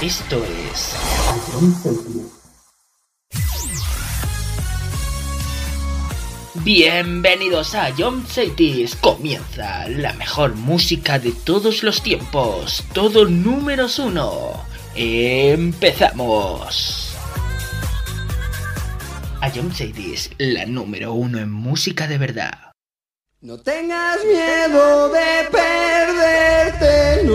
Esto es Bienvenidos a John Cities. Comienza la mejor música de todos los tiempos. Todo números uno. Empezamos. A John Cities, la número uno en música de verdad. No tengas miedo de perderte.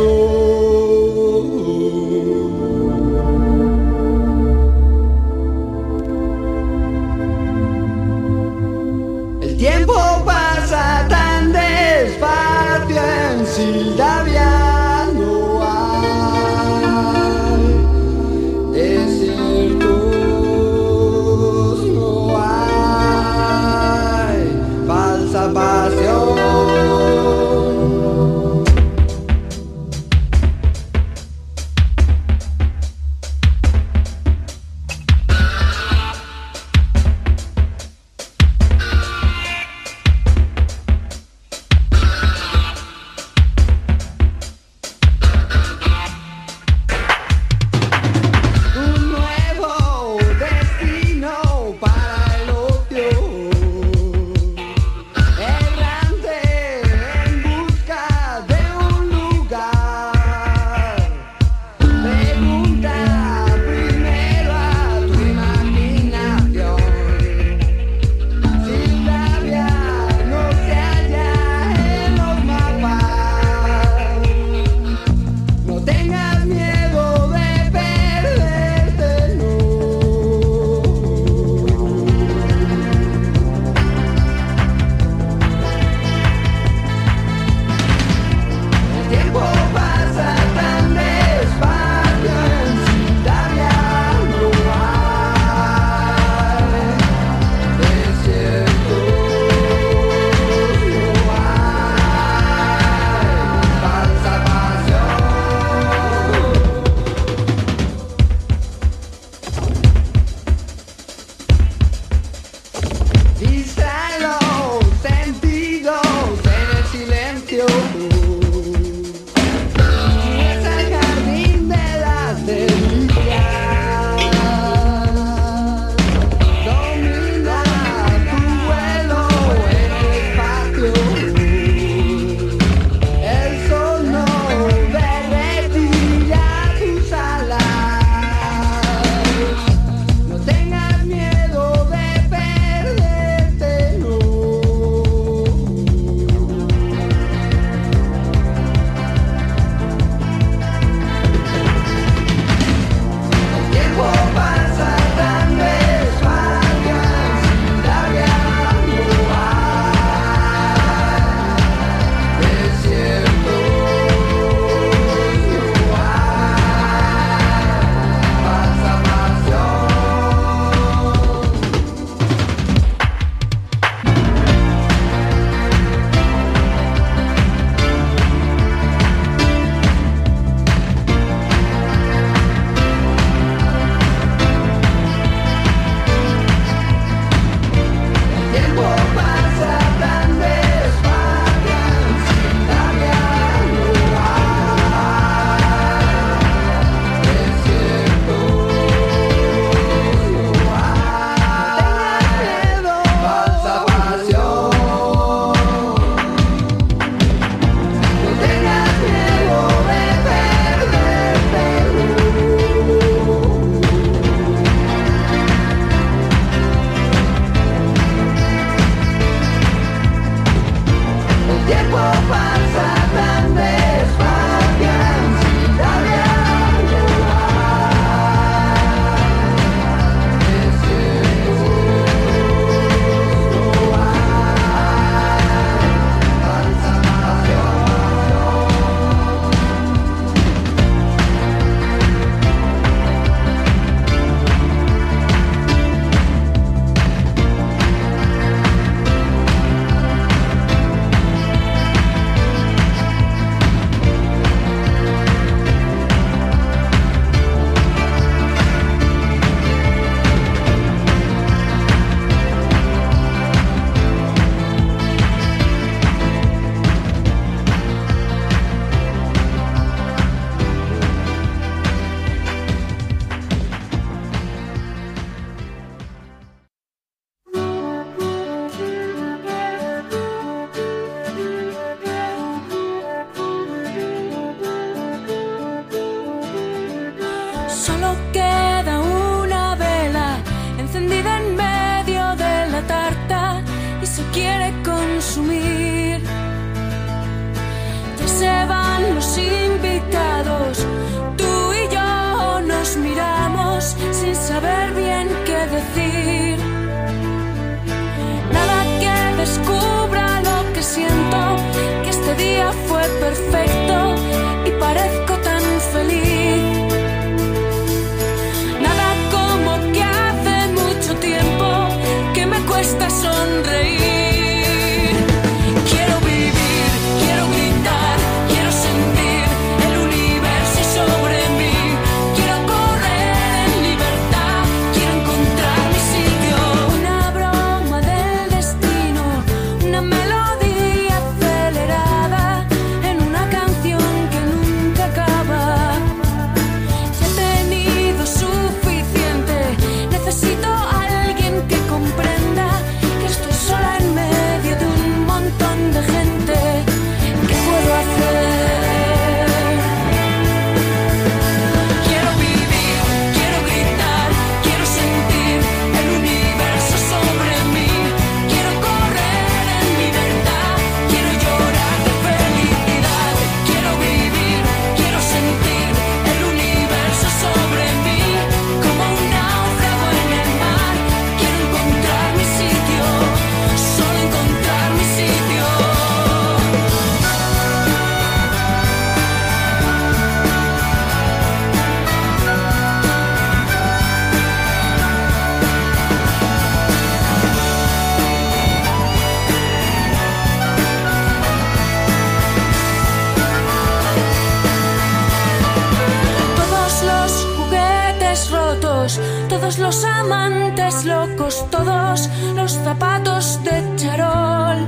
amantes locos, todos los zapatos de charol.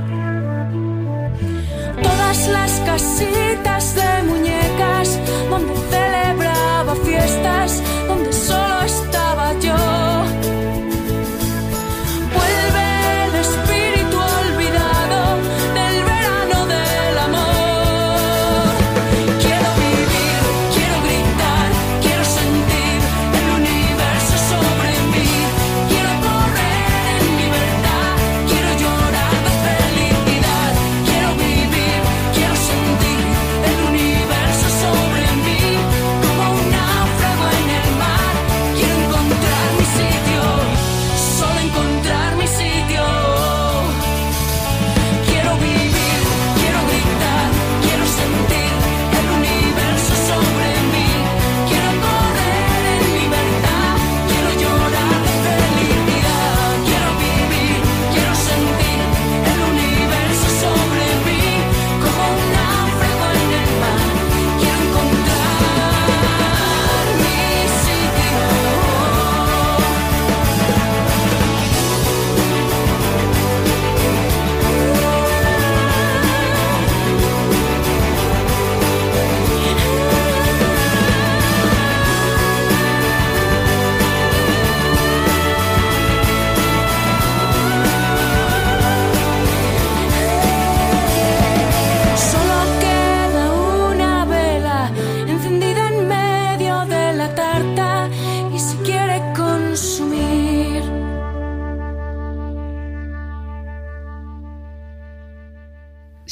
Todas las casitas de muñecas donde celebraba fiestas, donde solo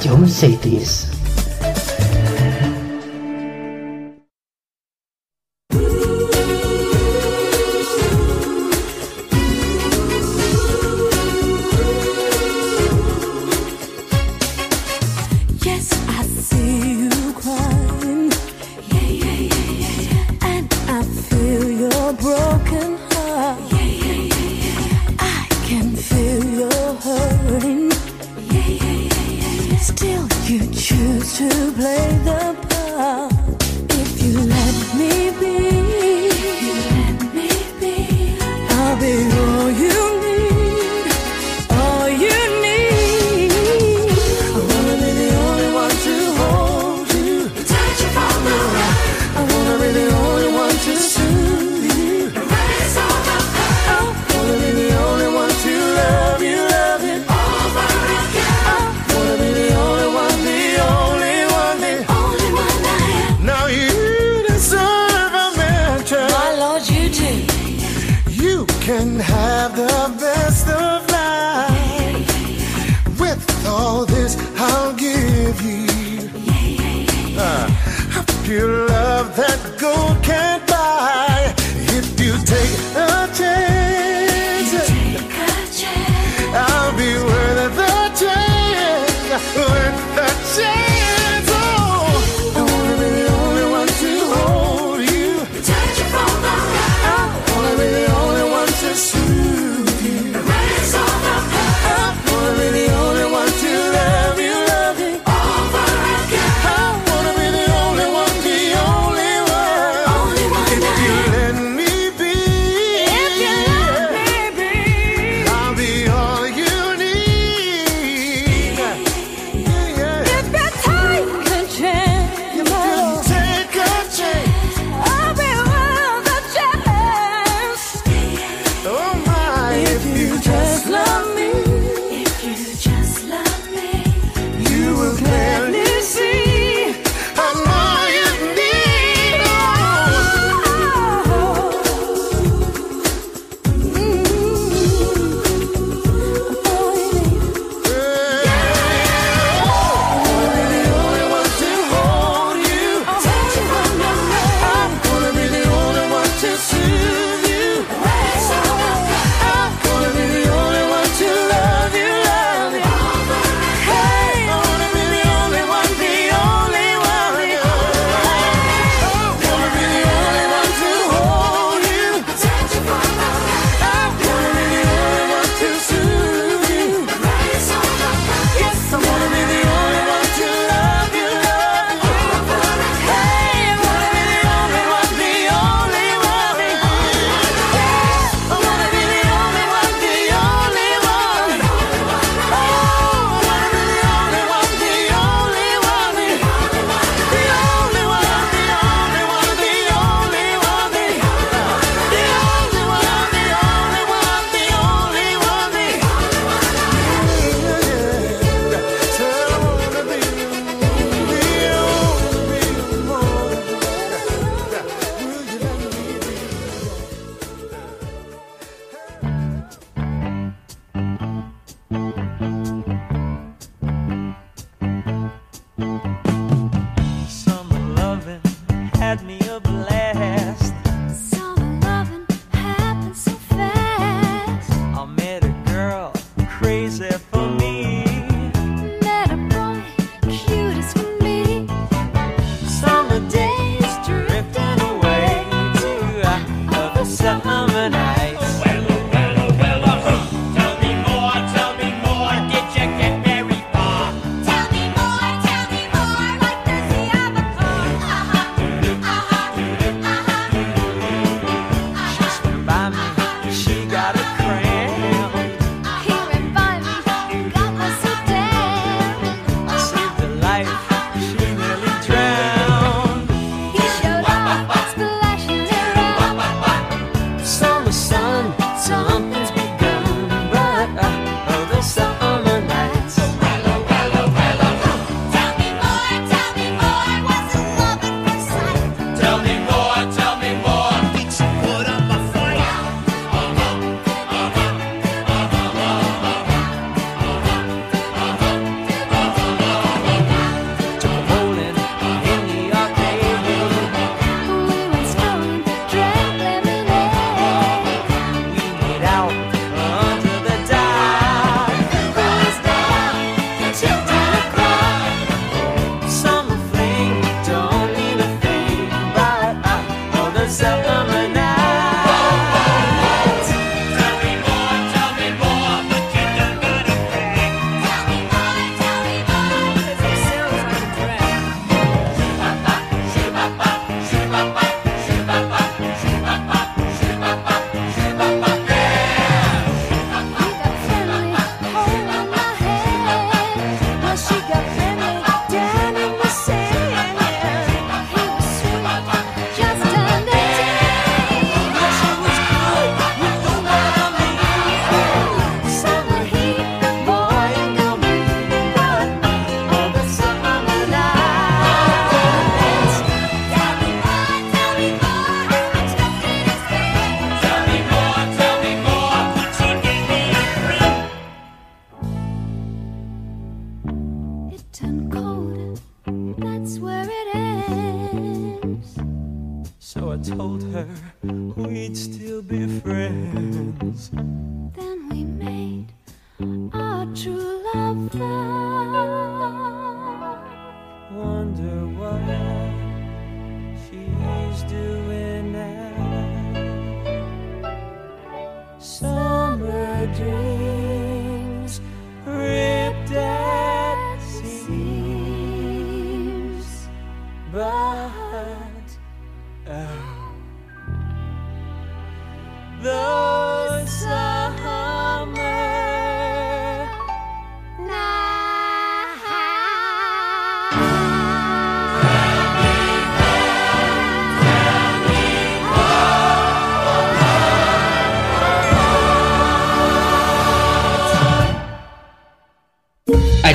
Jump Cities.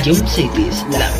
Ion Cities, la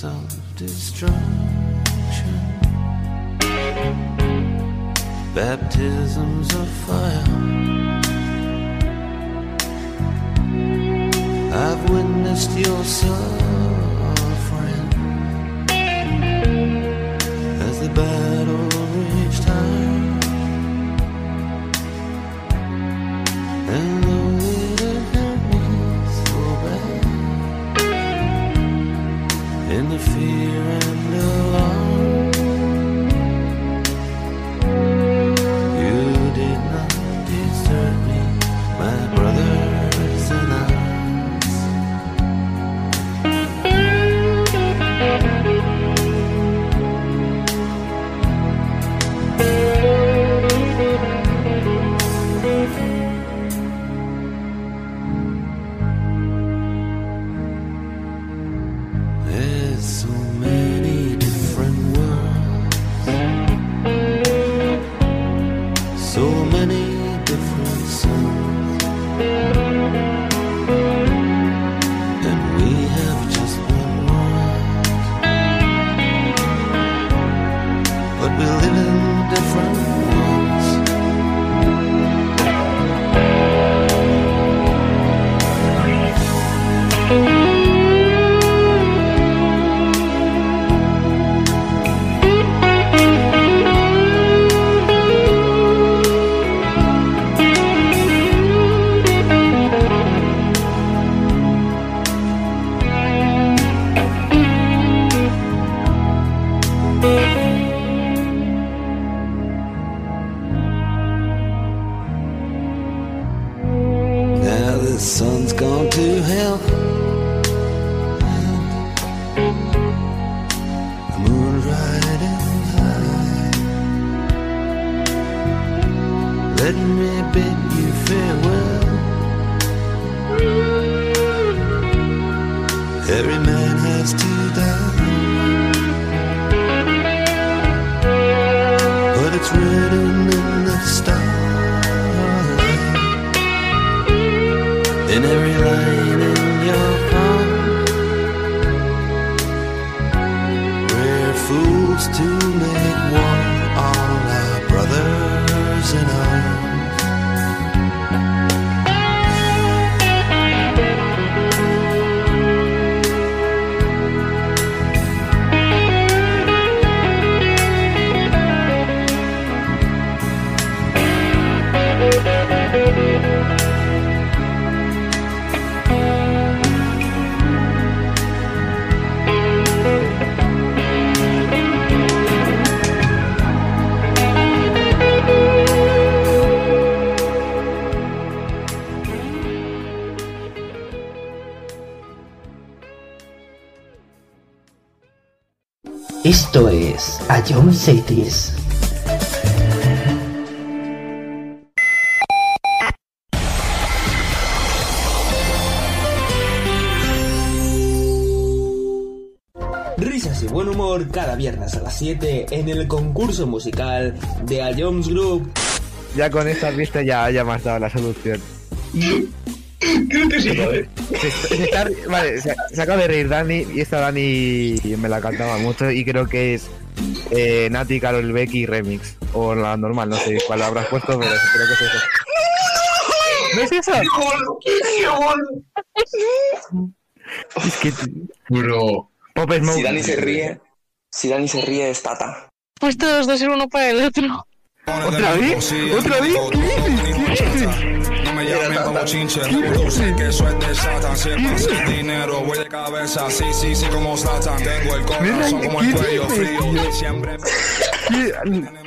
self-destruct Esto es A John Cities. Risas y buen humor cada viernes a las 7 en el concurso musical de A Jones Group. Ya con estas vistas ya, ya me has dado la solución. Creo que sí, ¿vale? Se, se está- vale, se, se acaba de reír Dani y esta Dani me la cantaba mucho y creo que es eh, Nati, Carol Becky Remix. O la normal, no sé cuál habrás puesto, pero creo que es eso. ¿No es eso? Es que... Bro. Pop Smoke. Si Dani se ríe, si Dani se ríe es Tata. Pues todos dos ser uno para el otro. ¿Otra vez? ¿Otra vez? ¿Qué dices? ¿Qué dices? No me llamen como chinche, tú sé que eso es de Satan. Si es para el dinero, voy de cabeza, sí, sí, sí, como Satan. Tengo el corazón como el cuello frío, siempre. ¿Qué,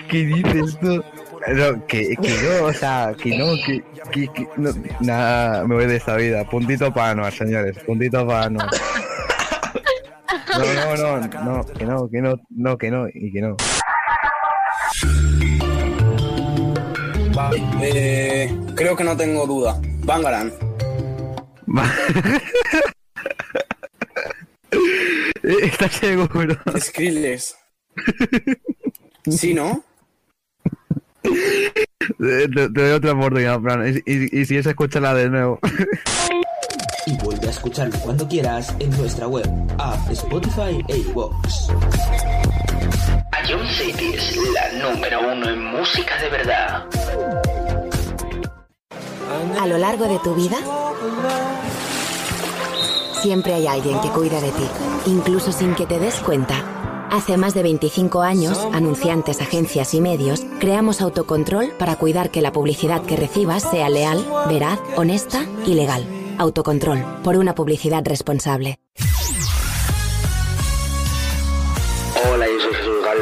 qué dices tú? No, que, que no, o sea, que no, que, que, que no, nada, me voy de esta vida. Puntito para Anuar, señores, puntito para Anuar. No, no, no, no, que no, que no, no, que no, y que no. Eh, creo que no tengo duda. Bangaran. ¿Estás seguro? Skrillex. ¿Sí, no? Te, te doy otra oportunidad, Fran, y, y, y si es, escúchala de nuevo. Y vuelve a escucharlo cuando quieras en nuestra web, app, Spotify e iVoox. Cities, la número uno en música de verdad. A lo largo de tu vida, siempre hay alguien que cuida de ti, incluso sin que te des cuenta. Hace más de 25 años, anunciantes, agencias y medios, creamos Autocontrol para cuidar que la publicidad que recibas sea leal, veraz, honesta y legal. Autocontrol, por una publicidad responsable.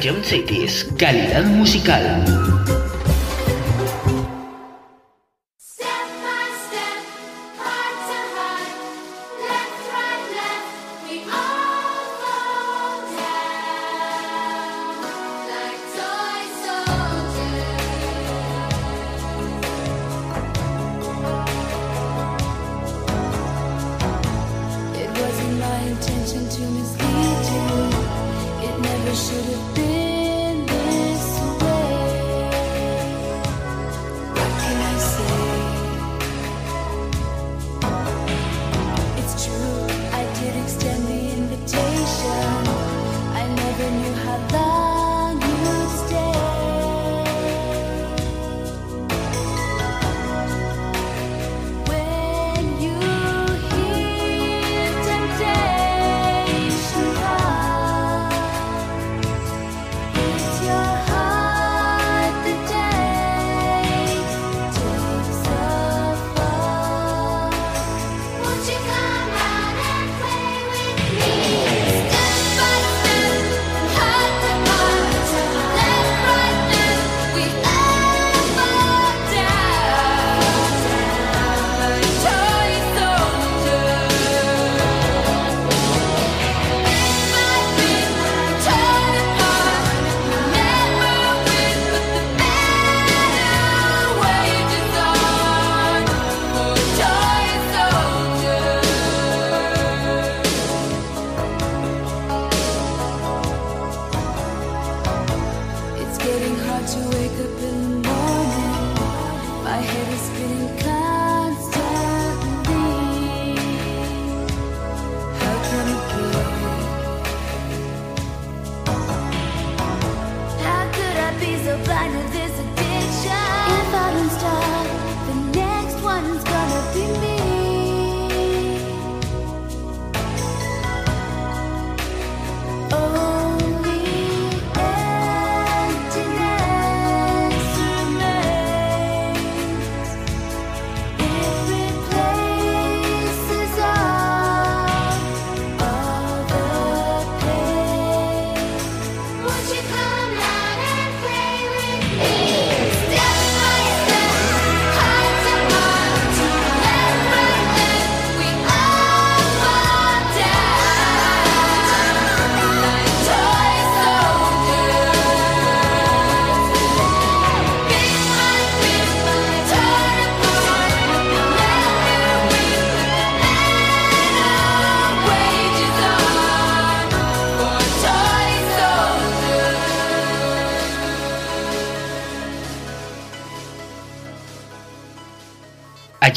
John Cities, calidad musical.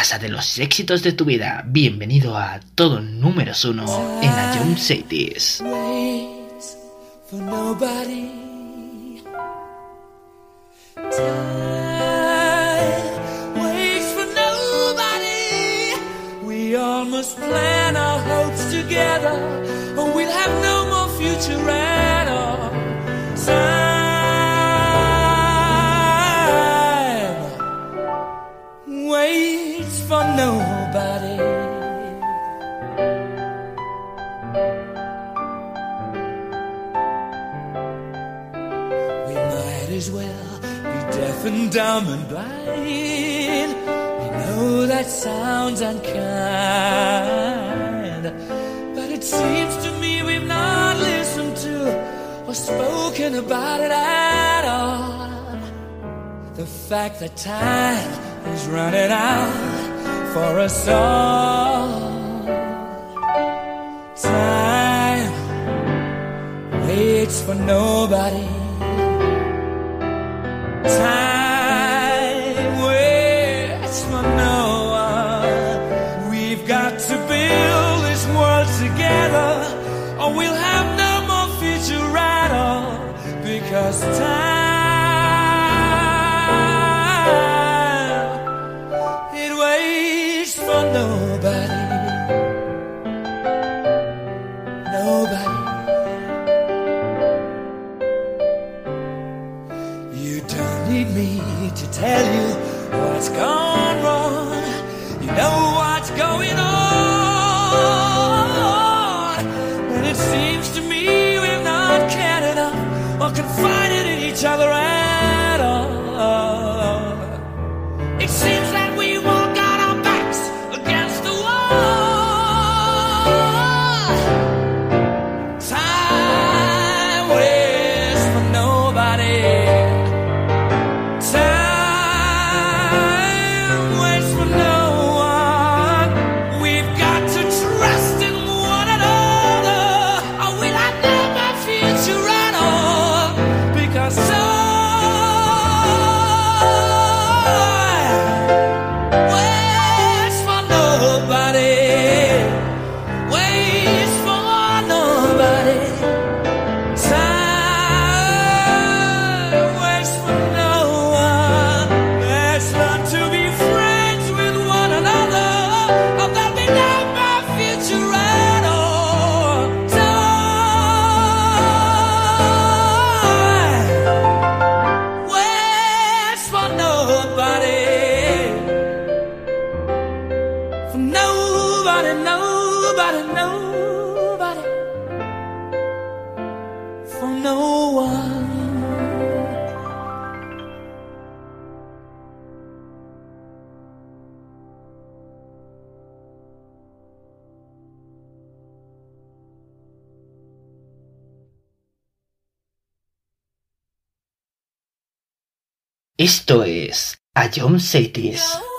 casa de los éxitos de tu vida. Bienvenido a todo número uno en la Jump Cities. fact that time is running out for us all. Time waits for nobody. Time waits for no one. We've got to build this world together, or we'll have no more future at all. Because time. Ion Cities.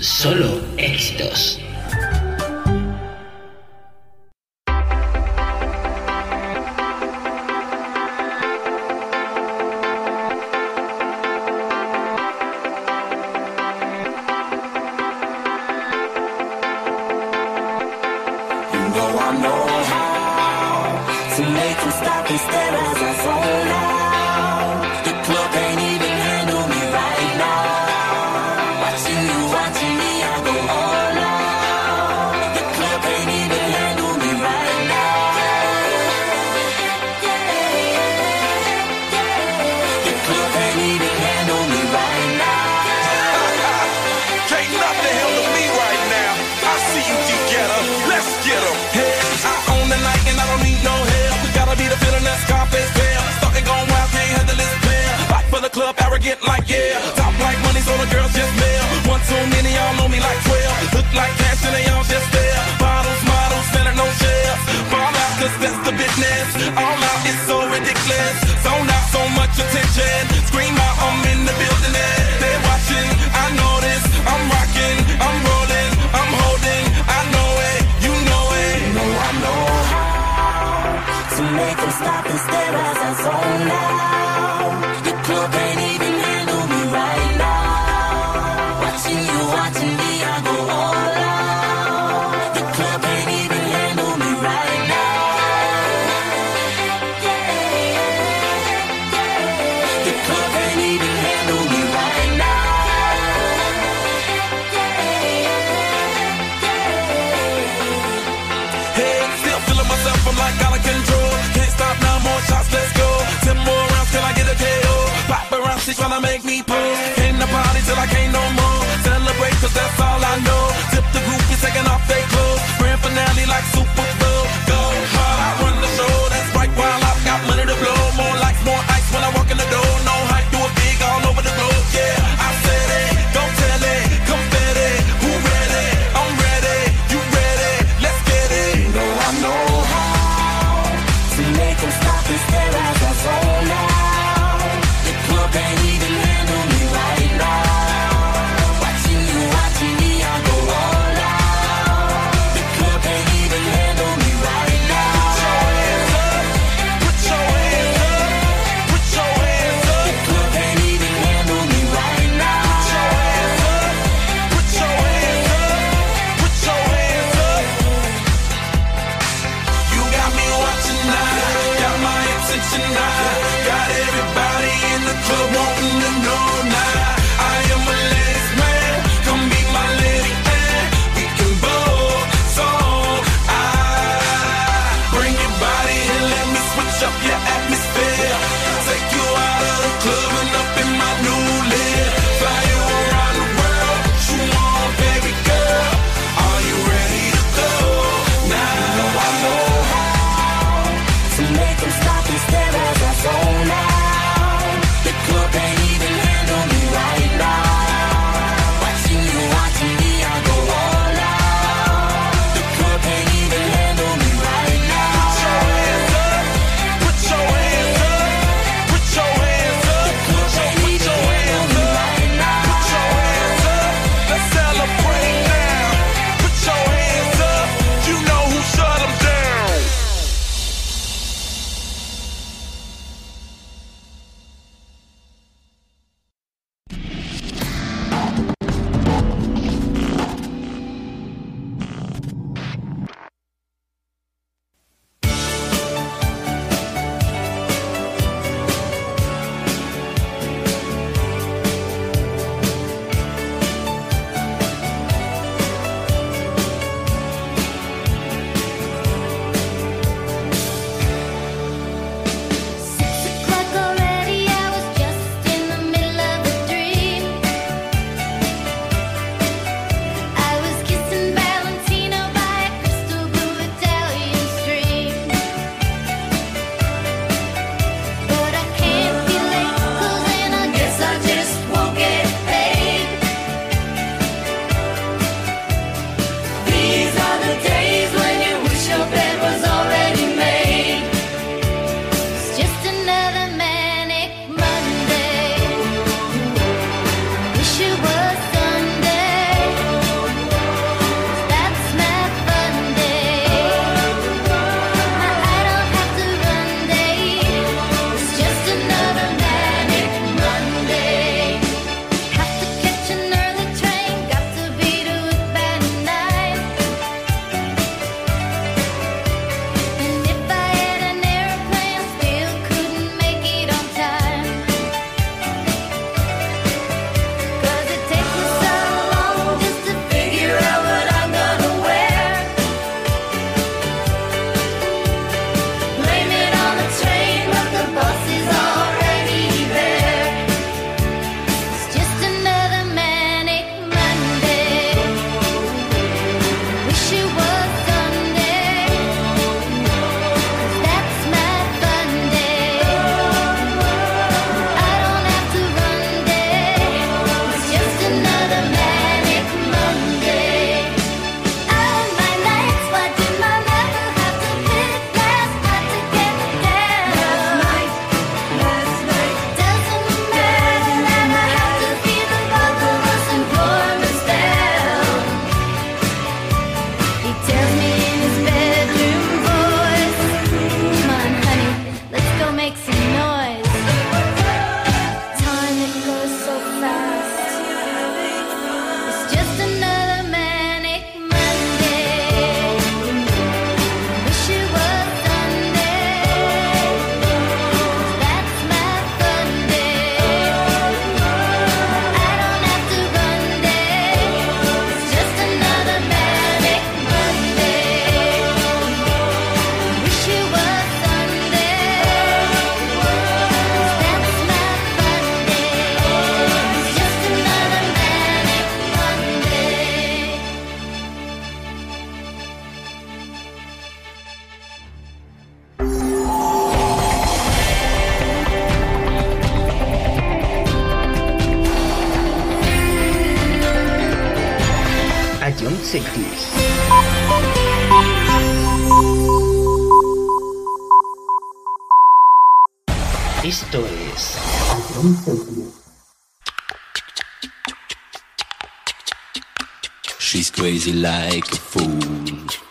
Solo éxitos. Sentir. Esto es She's crazy like a fool.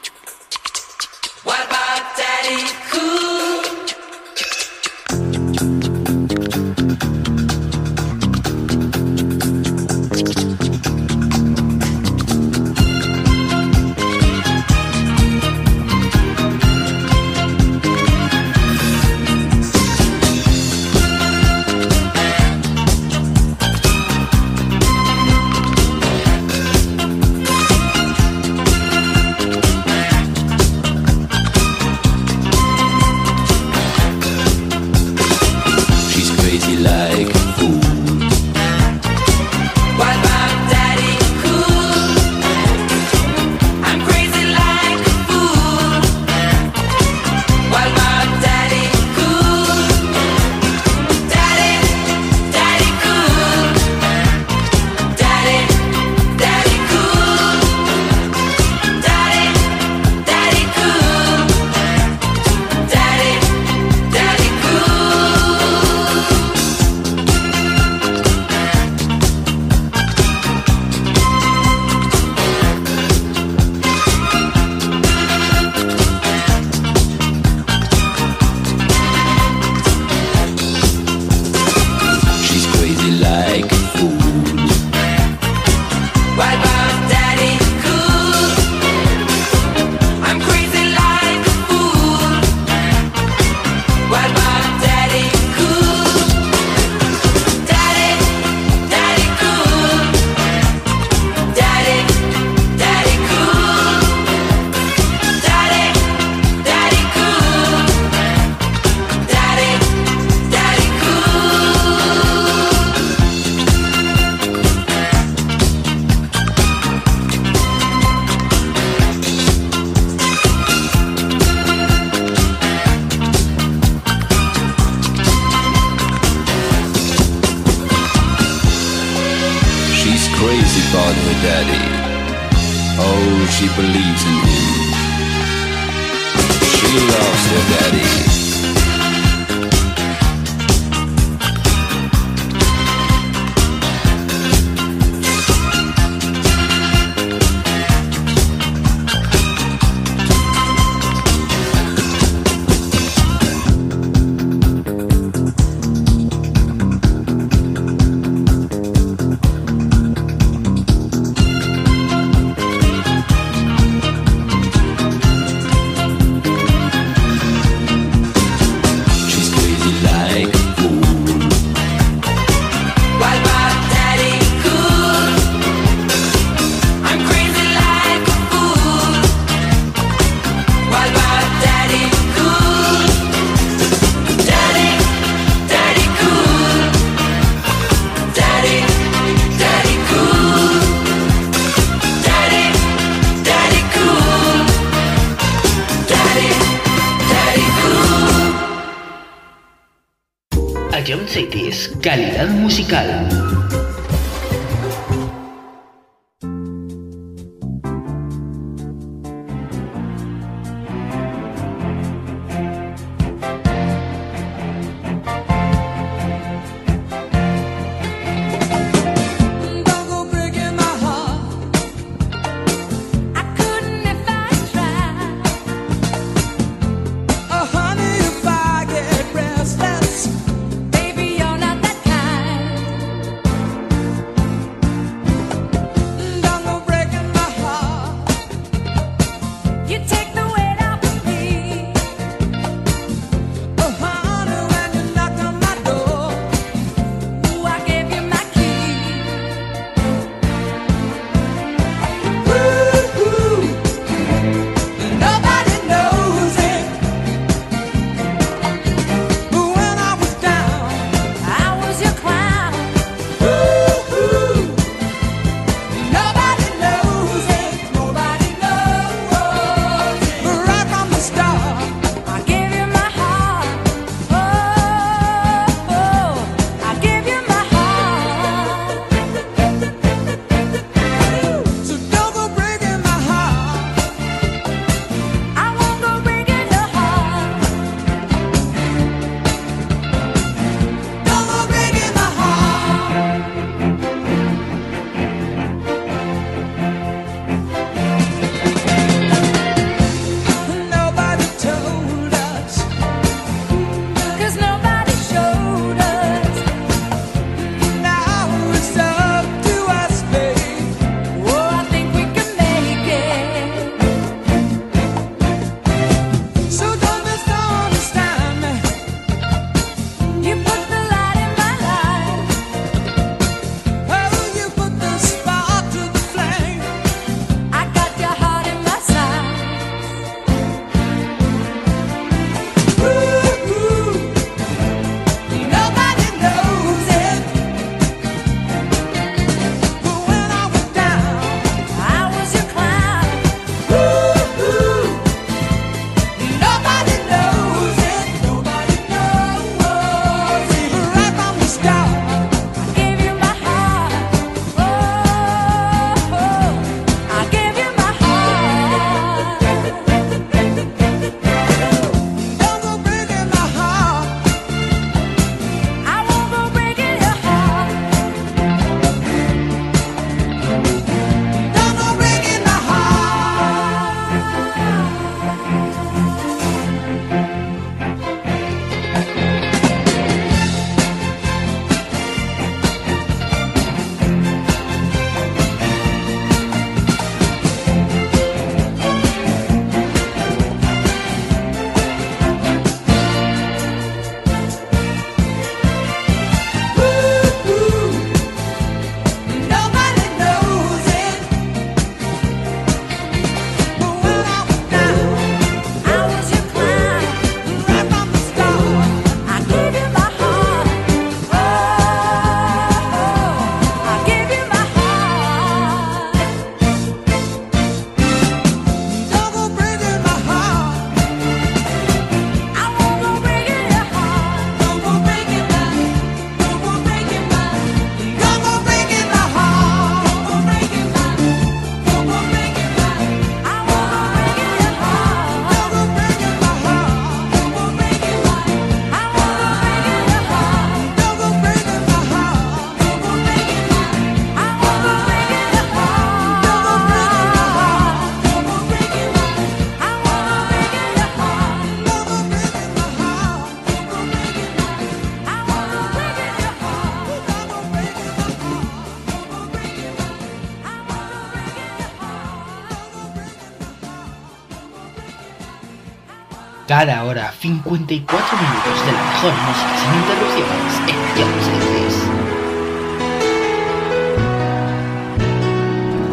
Hora 54 minutos de la mejor música sin interrupciones en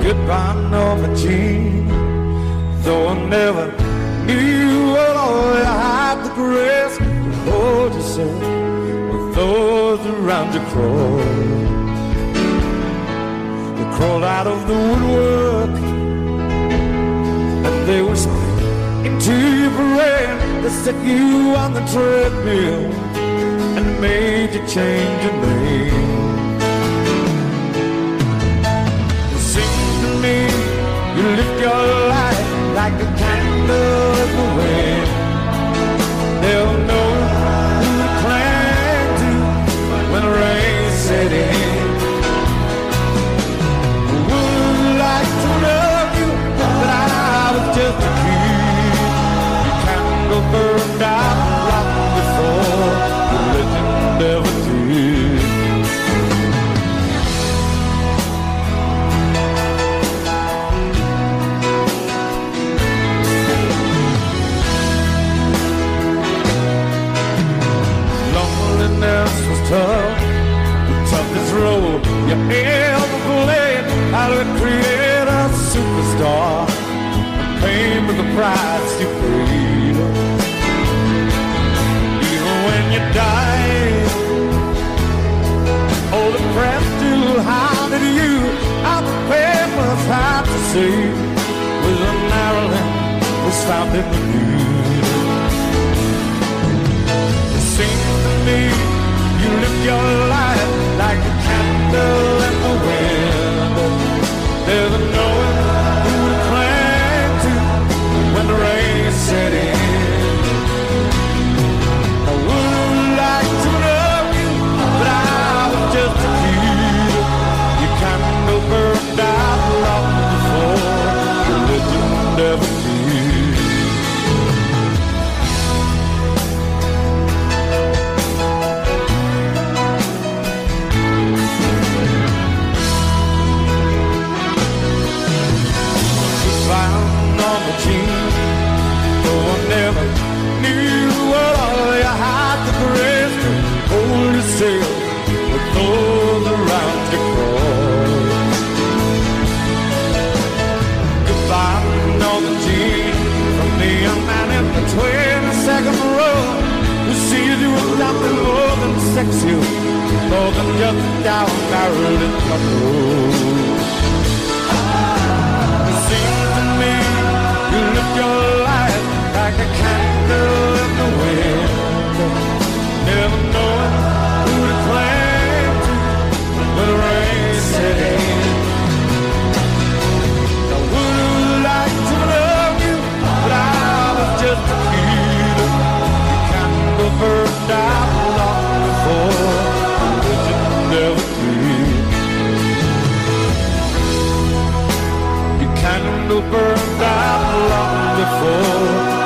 Goodbye, Norma Jean. Though I never knew what all you had to grace, to hold yourself with those around you crawl. They crawled out of the woodwork Set you on the treadmill and made you change your name. It seems to me you live your life like a candle in the wind. To create a superstar, paying with the price you paid. Even when you died, all the press still hounded you. How the papers had to say, with a Maryland was found in the news. It seems to me you live your life like a candle heaven. Than just down married in the road. It seems to me you live your I've long before.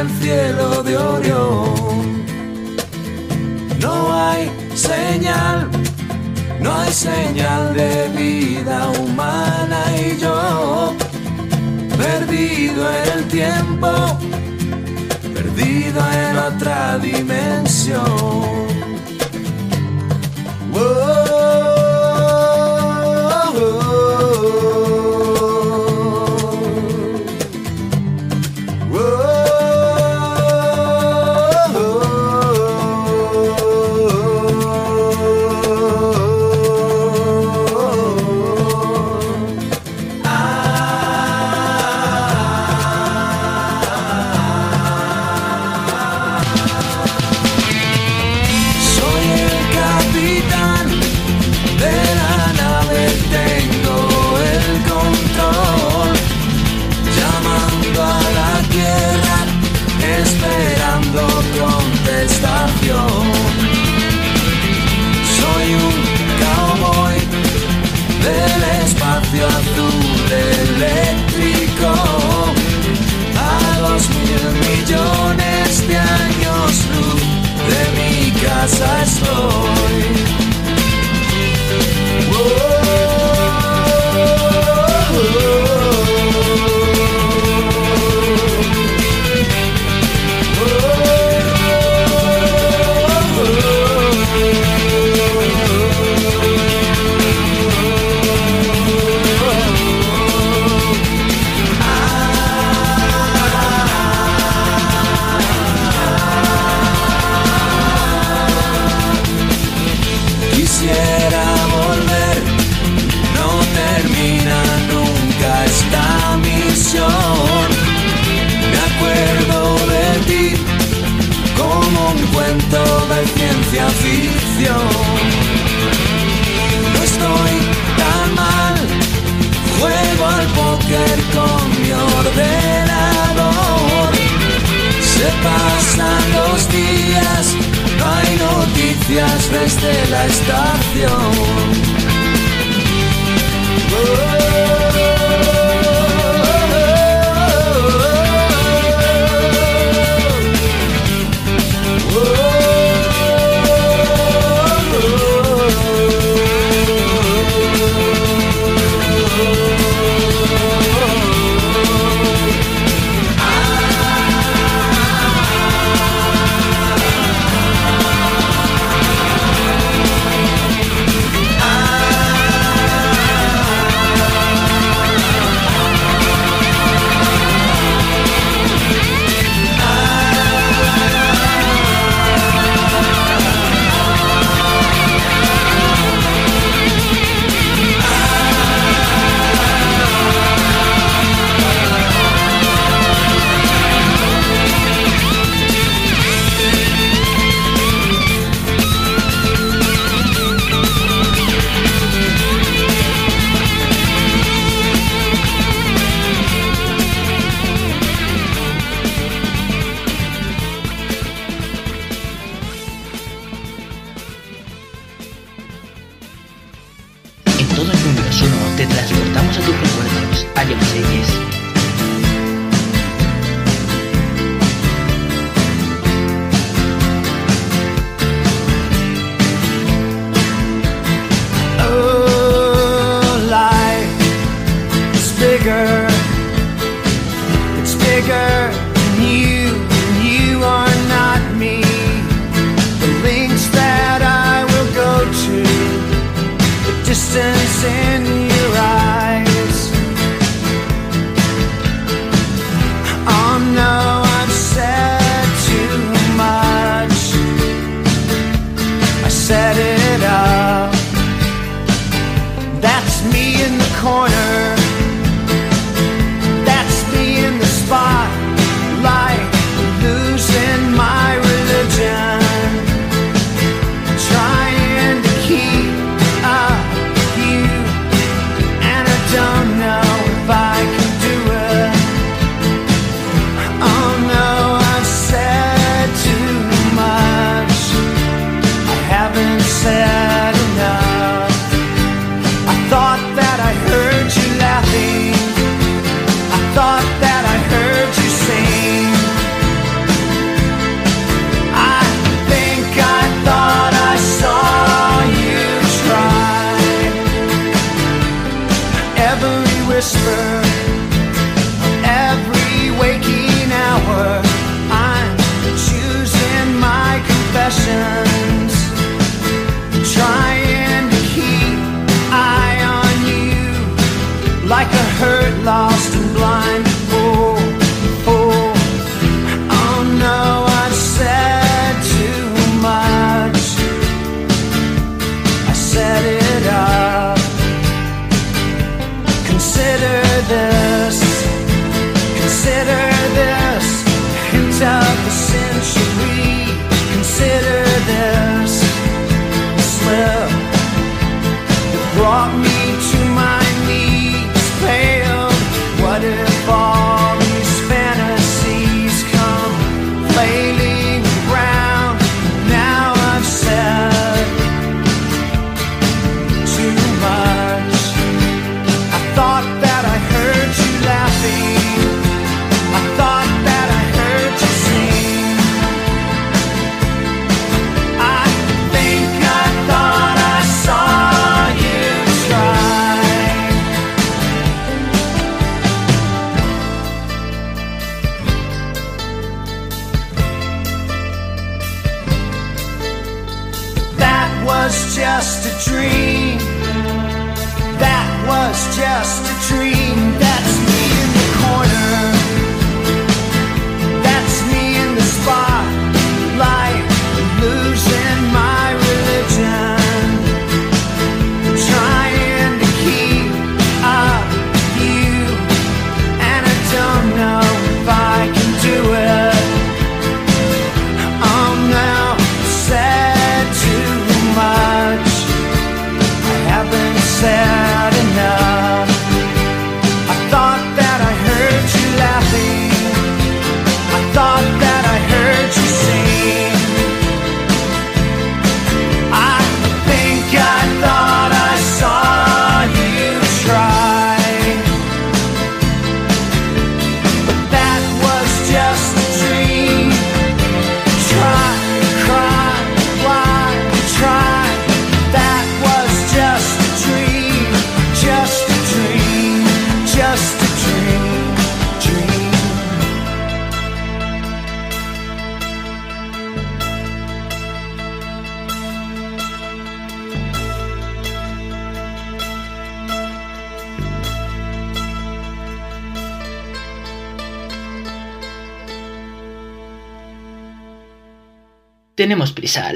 El cielo de Orión. No hay señal, no hay señal de vida humana y yo, perdido en el tiempo, perdido en otra dimensión. Pasan los días, hay noticias desde la estación.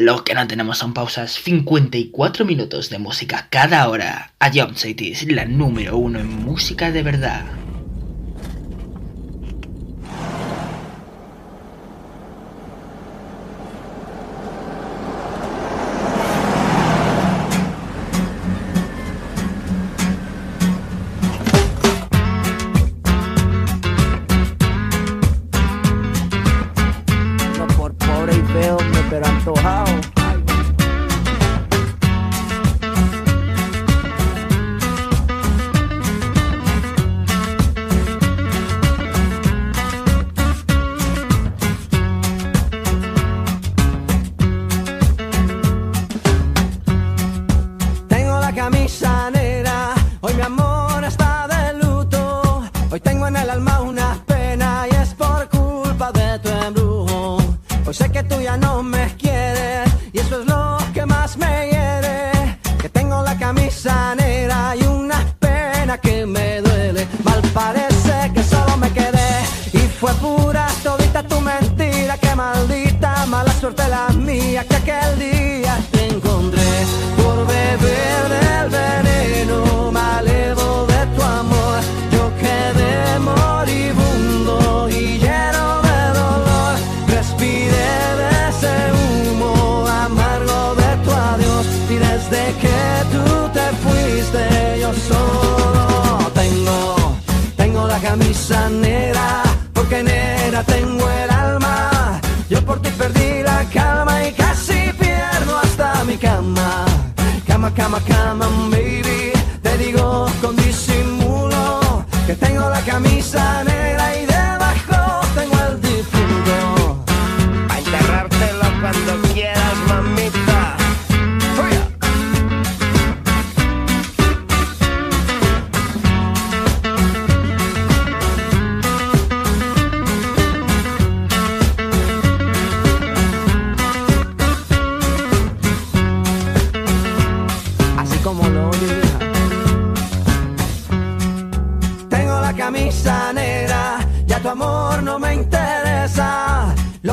Lo que no tenemos son pausas, 54 minutos de música cada hora. A Jump City es la número uno en música de verdad.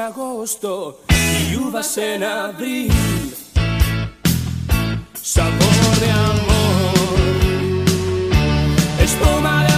agosto y uvas en abril. Sabor de amor, espuma de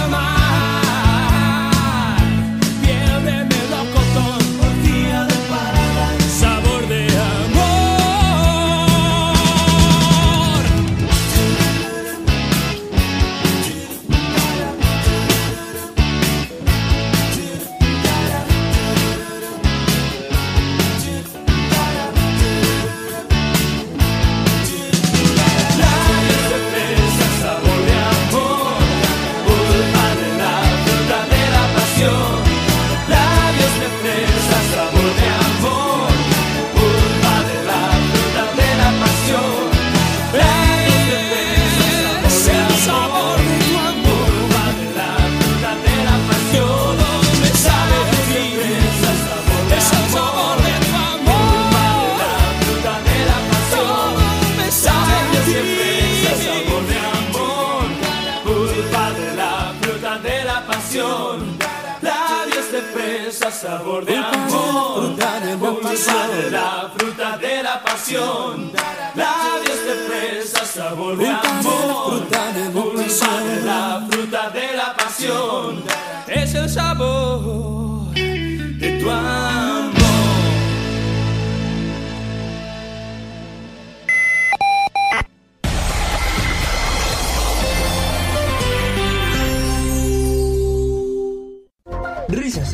sabor de amor, dulzura de la fruta de la pasión. Labios de fresa, sabor de amor, dulzura de la fruta de la pasión. Es el sabor de tu amor.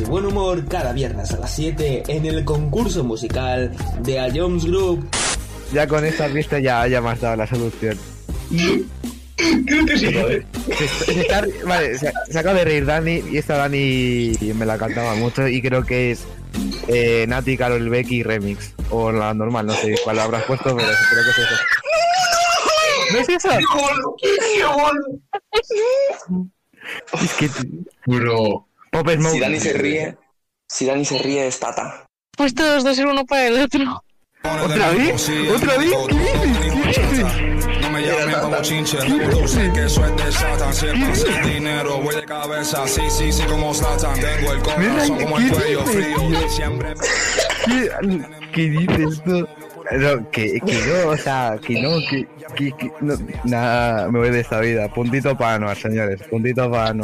buen humor cada viernes a las 7 en el concurso musical de A Jones Group. Ya con esta pista ya, ya me has dado la solución. Creo que sí, ¿eh? vale, se, acaba de reír Dani y esta Dani me la cantaba mucho y creo que es Nati, Carol Becky Remix o la normal, no sé cuál habrás puesto, pero creo que es eso. ¿No es eso? No, no, no. Es que... Bro. Si Dani se ríe, si Dani se ríe es Tata. Pues todos dos en uno para el otro. ¿Otra vez? ¿Otra vez? ¿Qué dices? No me llames como chinche, tú que ¿Qué dices tú? Que, que, no, o sea, que no, que, que, nada, me voy de esta vida. Puntito para no, señores, puntito para no.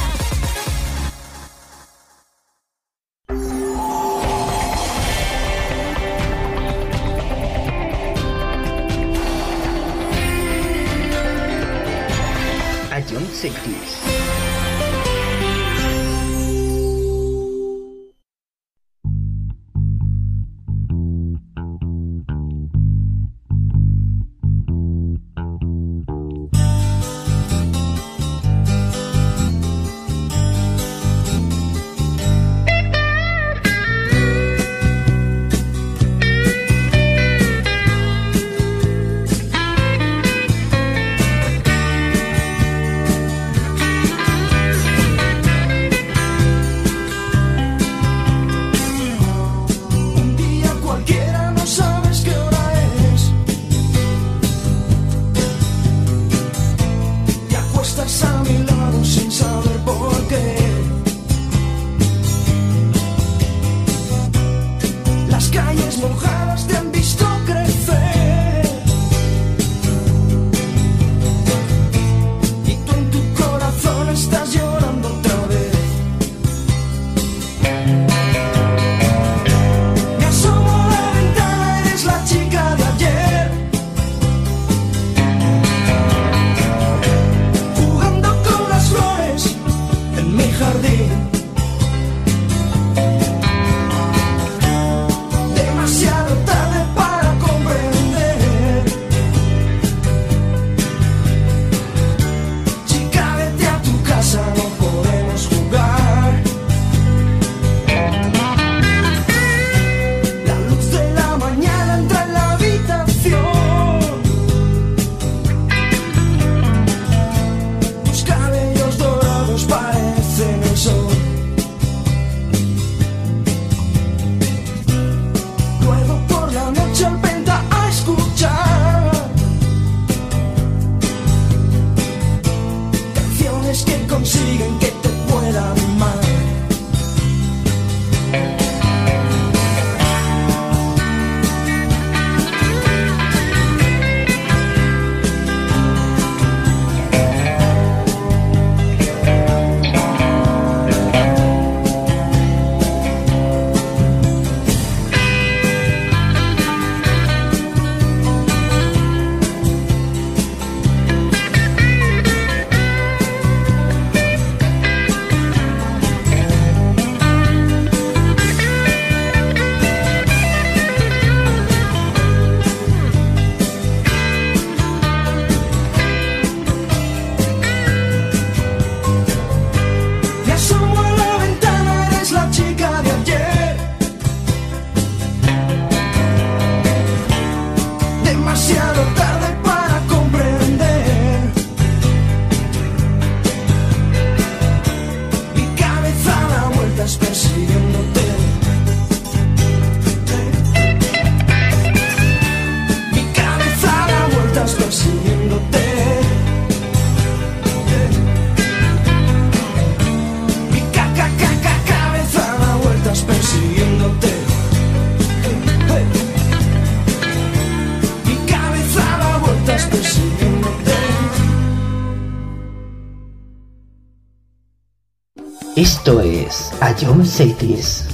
60s. Esto es A John Cities.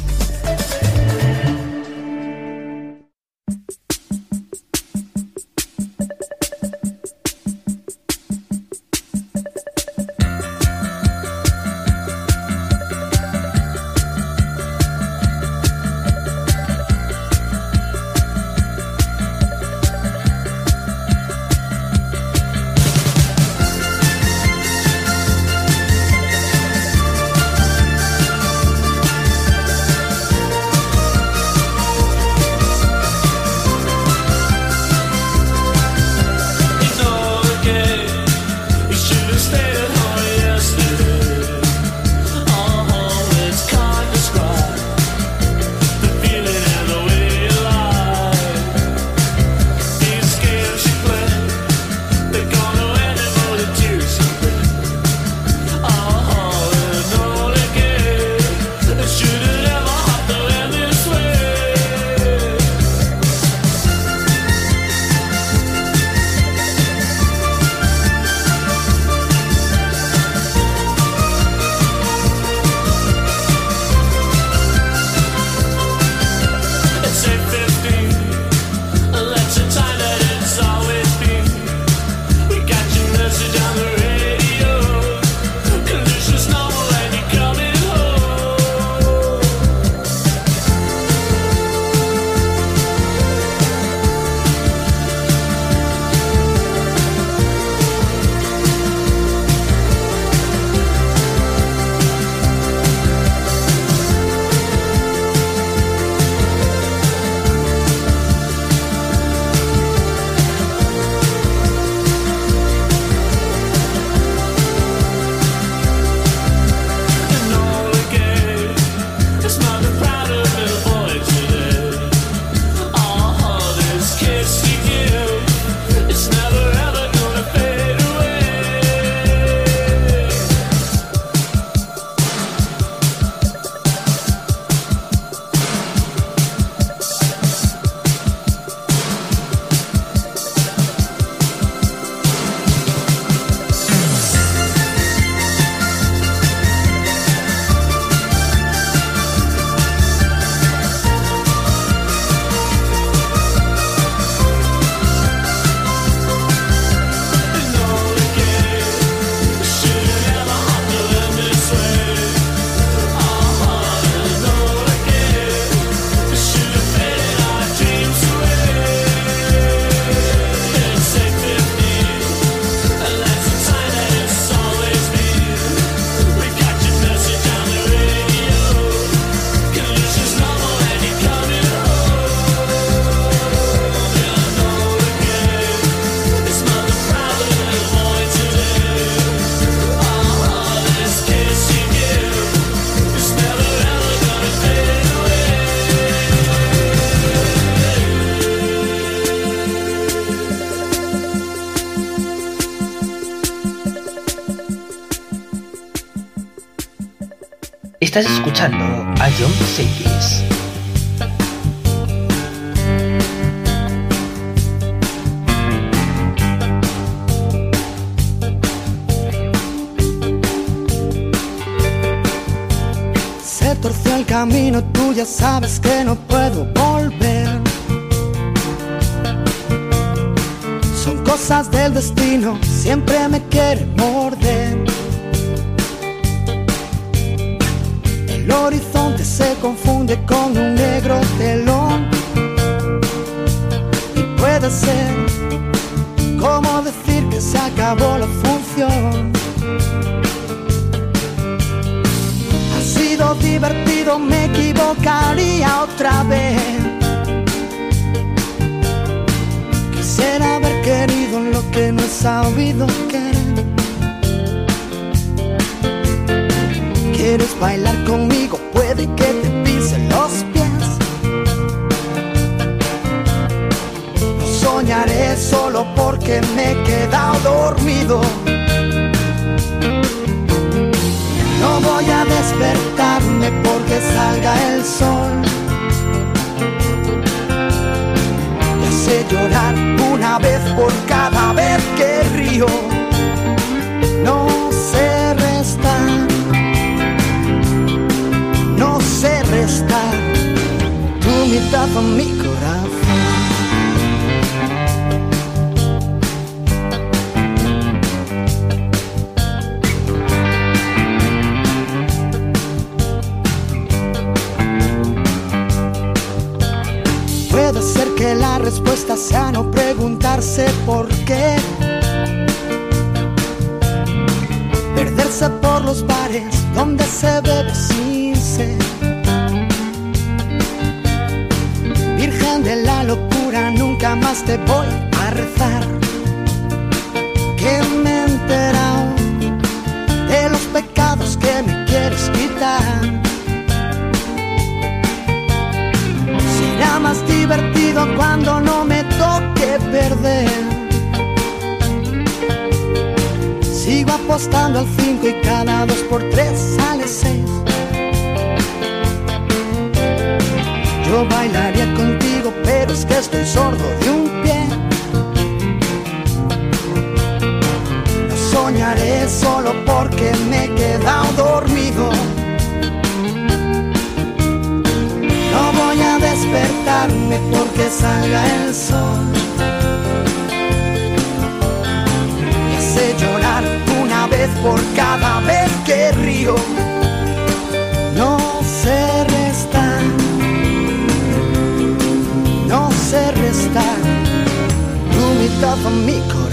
Estás escuchando a John Cities. Se torció el camino, tú ya sabes que no puedo volver. Son cosas del destino, siempre me quiere. Con un negro telón. Y puede ser como decir que se acabó la función. Ha sido divertido, me equivocaría otra vez. Quisiera haber querido lo que no he sabido querer. ¿Quieres bailar conmigo? solo porque me he quedado dormido. No voy a despertarme porque salga el sol. Y sé llorar una vez por cada vez que río. No sé restar. No sé restar. Tu mitad conmigo respuesta sea no preguntarse por qué. Perderse por los bares donde se bebe sin sed. Virgen de la locura, nunca más te voy a rezar. Que me he Más divertido cuando no me toque perder. Sigo apostando al 5 y cada 2 por 3 sale 6. Yo bailaría contigo, pero es que estoy sordo de un pie. No soñaré solo porque me he quedado dormido. Despertarme porque salga el sol. Me hace llorar una vez por cada vez que río. No sé restar, no sé restar tu mitad mi corazón.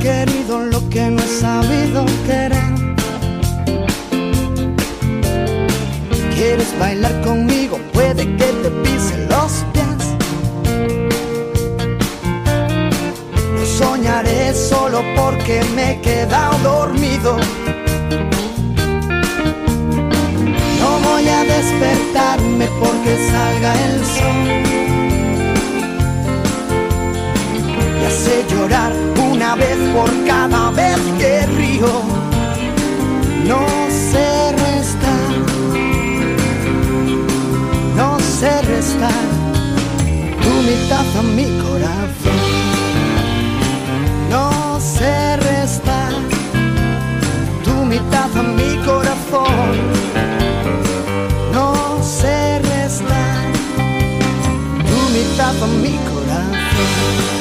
Querido lo que no he sabido querer. ¿Quieres bailar conmigo? Puede que te pise los pies. No soñaré solo porque me he quedado dormido. No voy a despertarme porque salga el sol. Hace llorar una vez por cada vez que río. No sé restar, no sé restar tu mitad a mi corazón. No sé restar tu mitad a mi corazón. No sé restar tu mitad a mi corazón.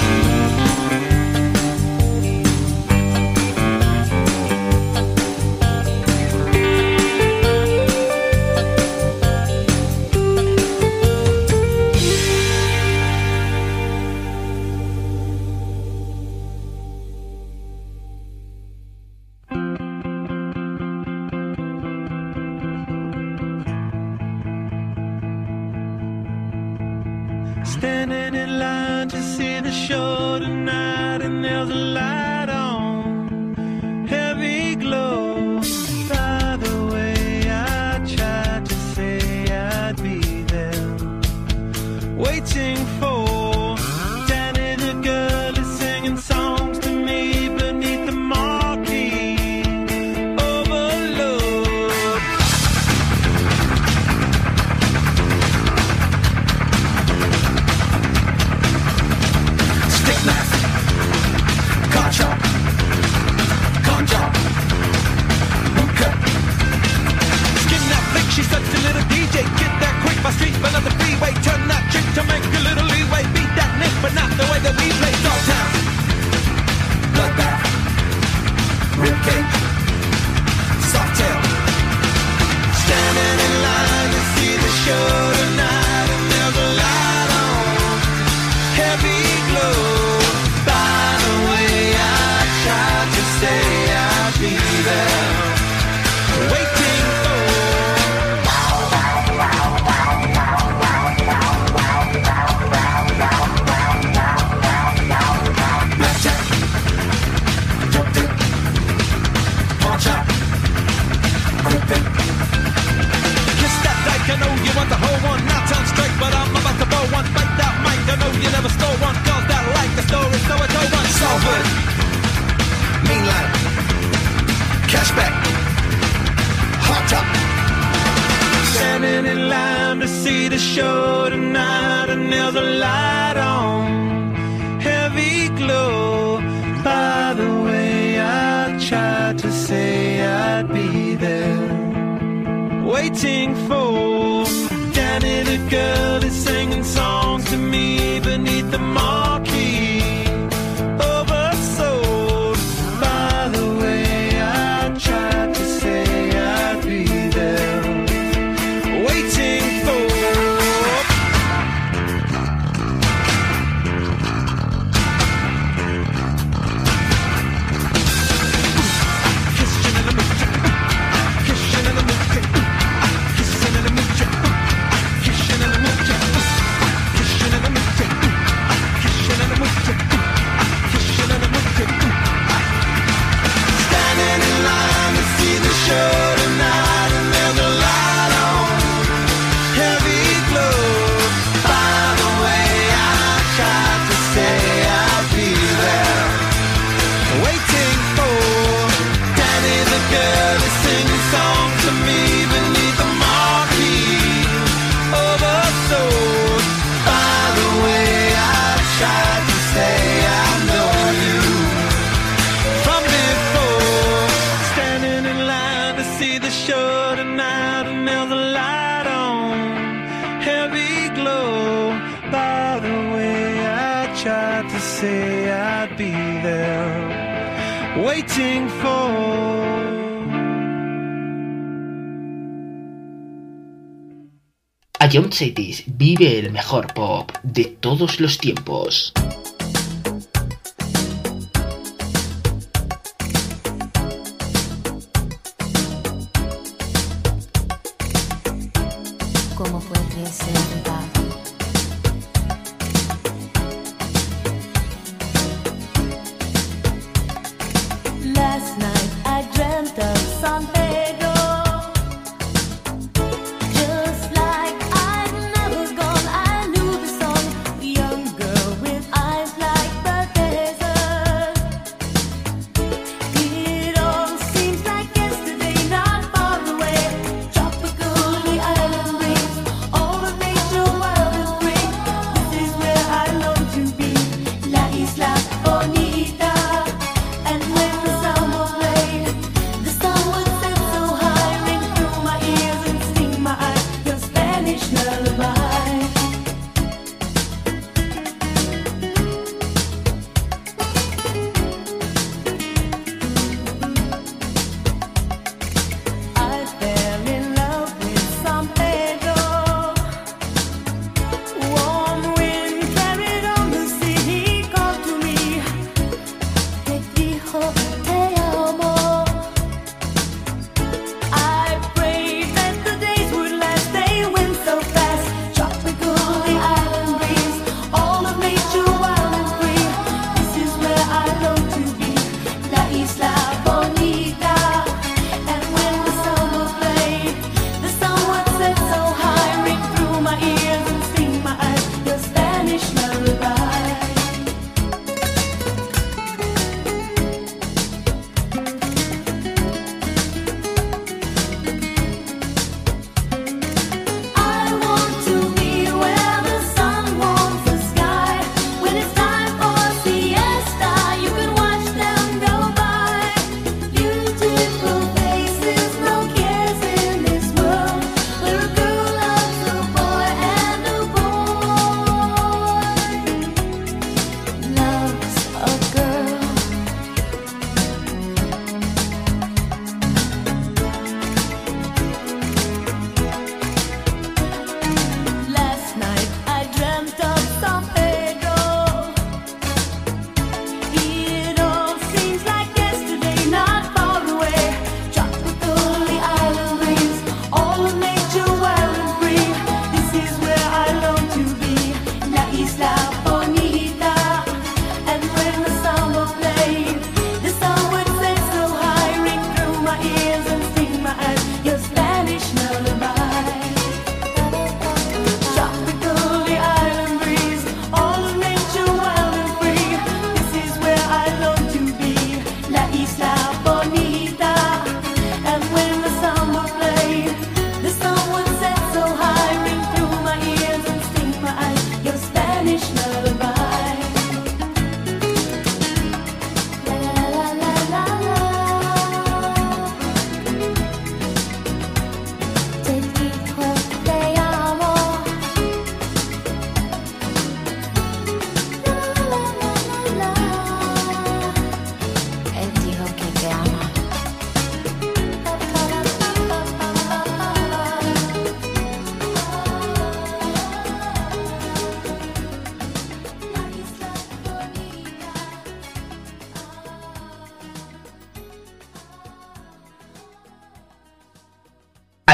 John Cetis vive el mejor pop de todos los tiempos.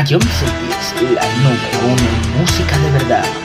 Ion Cities, la número uno en música de verdad.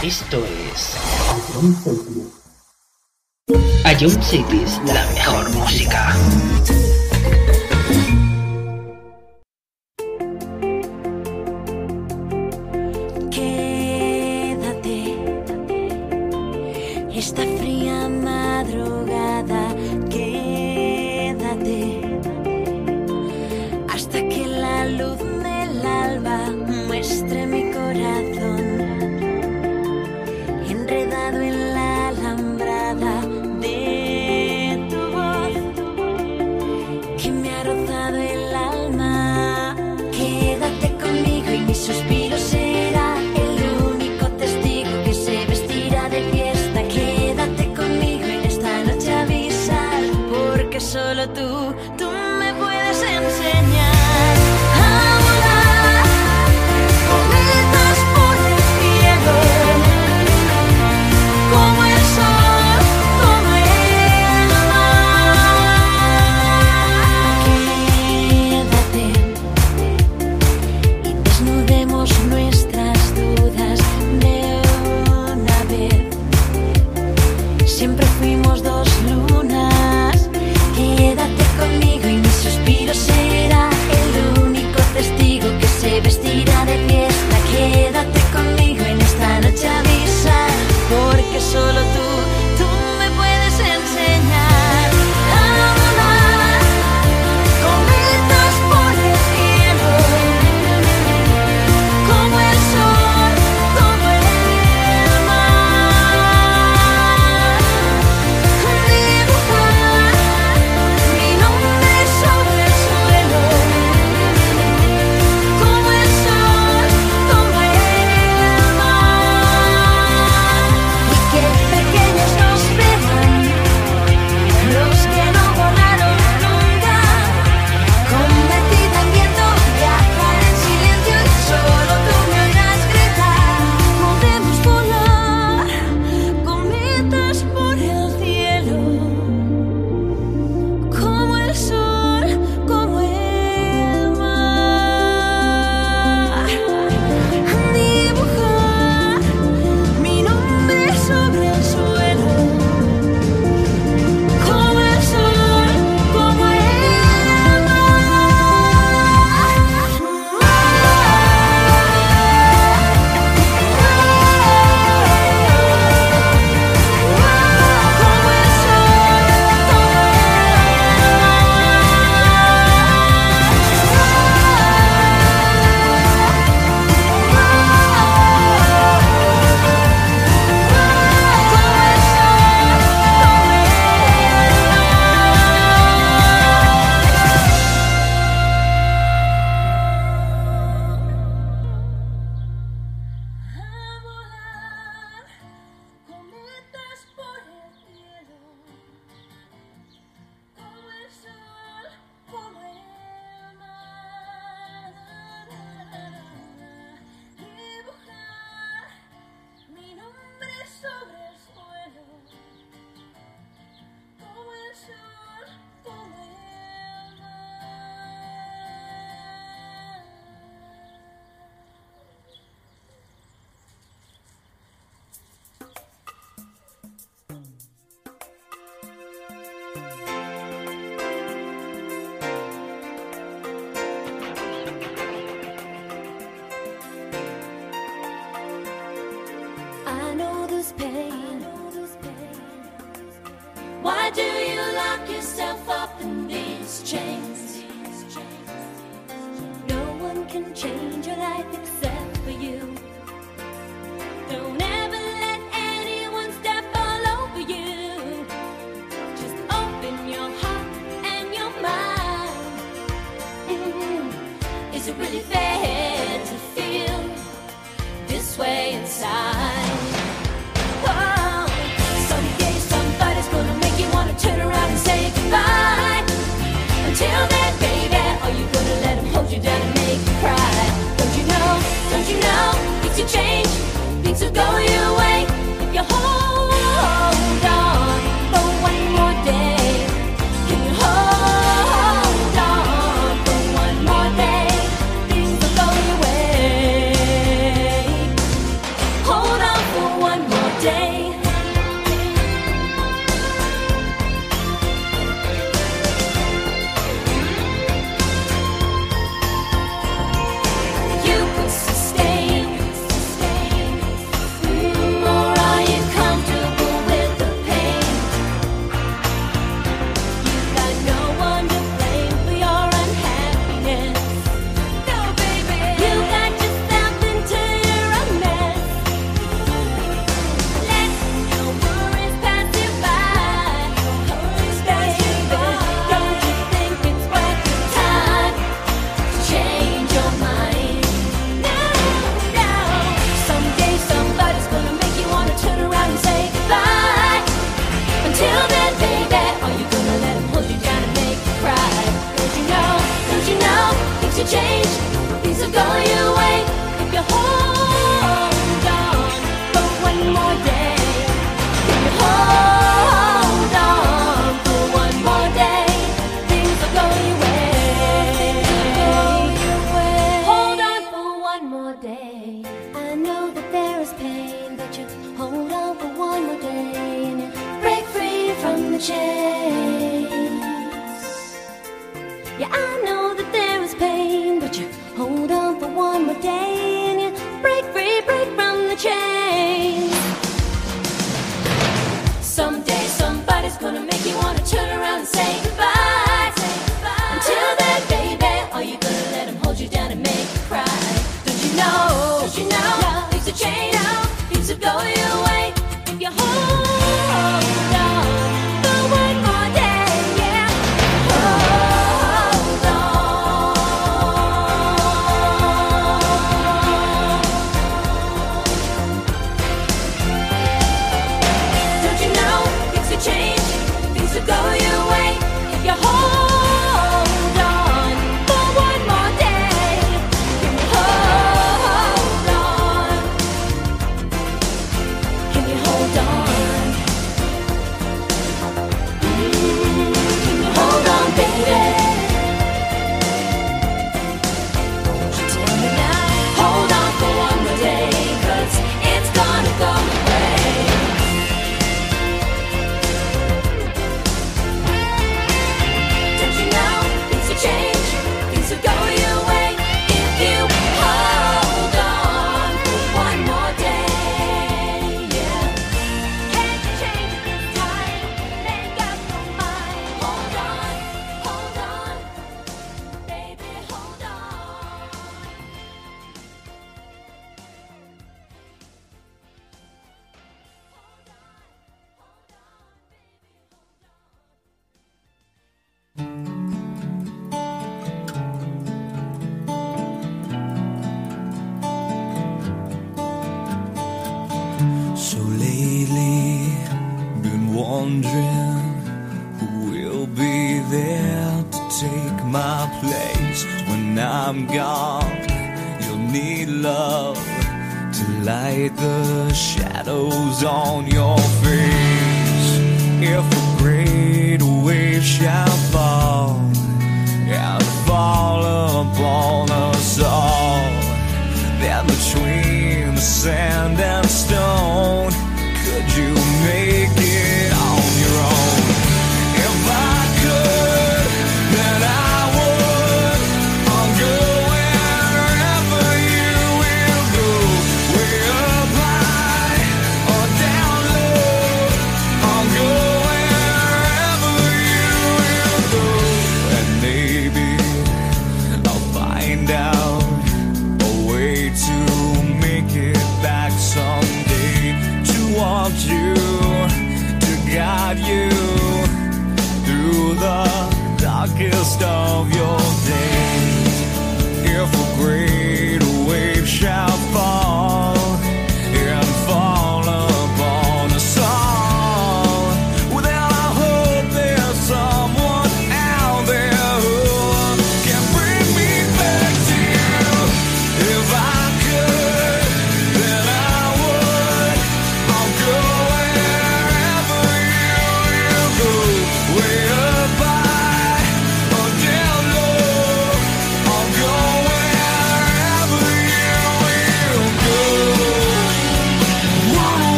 Esto es. A Cities, la mejor música.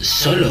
Solo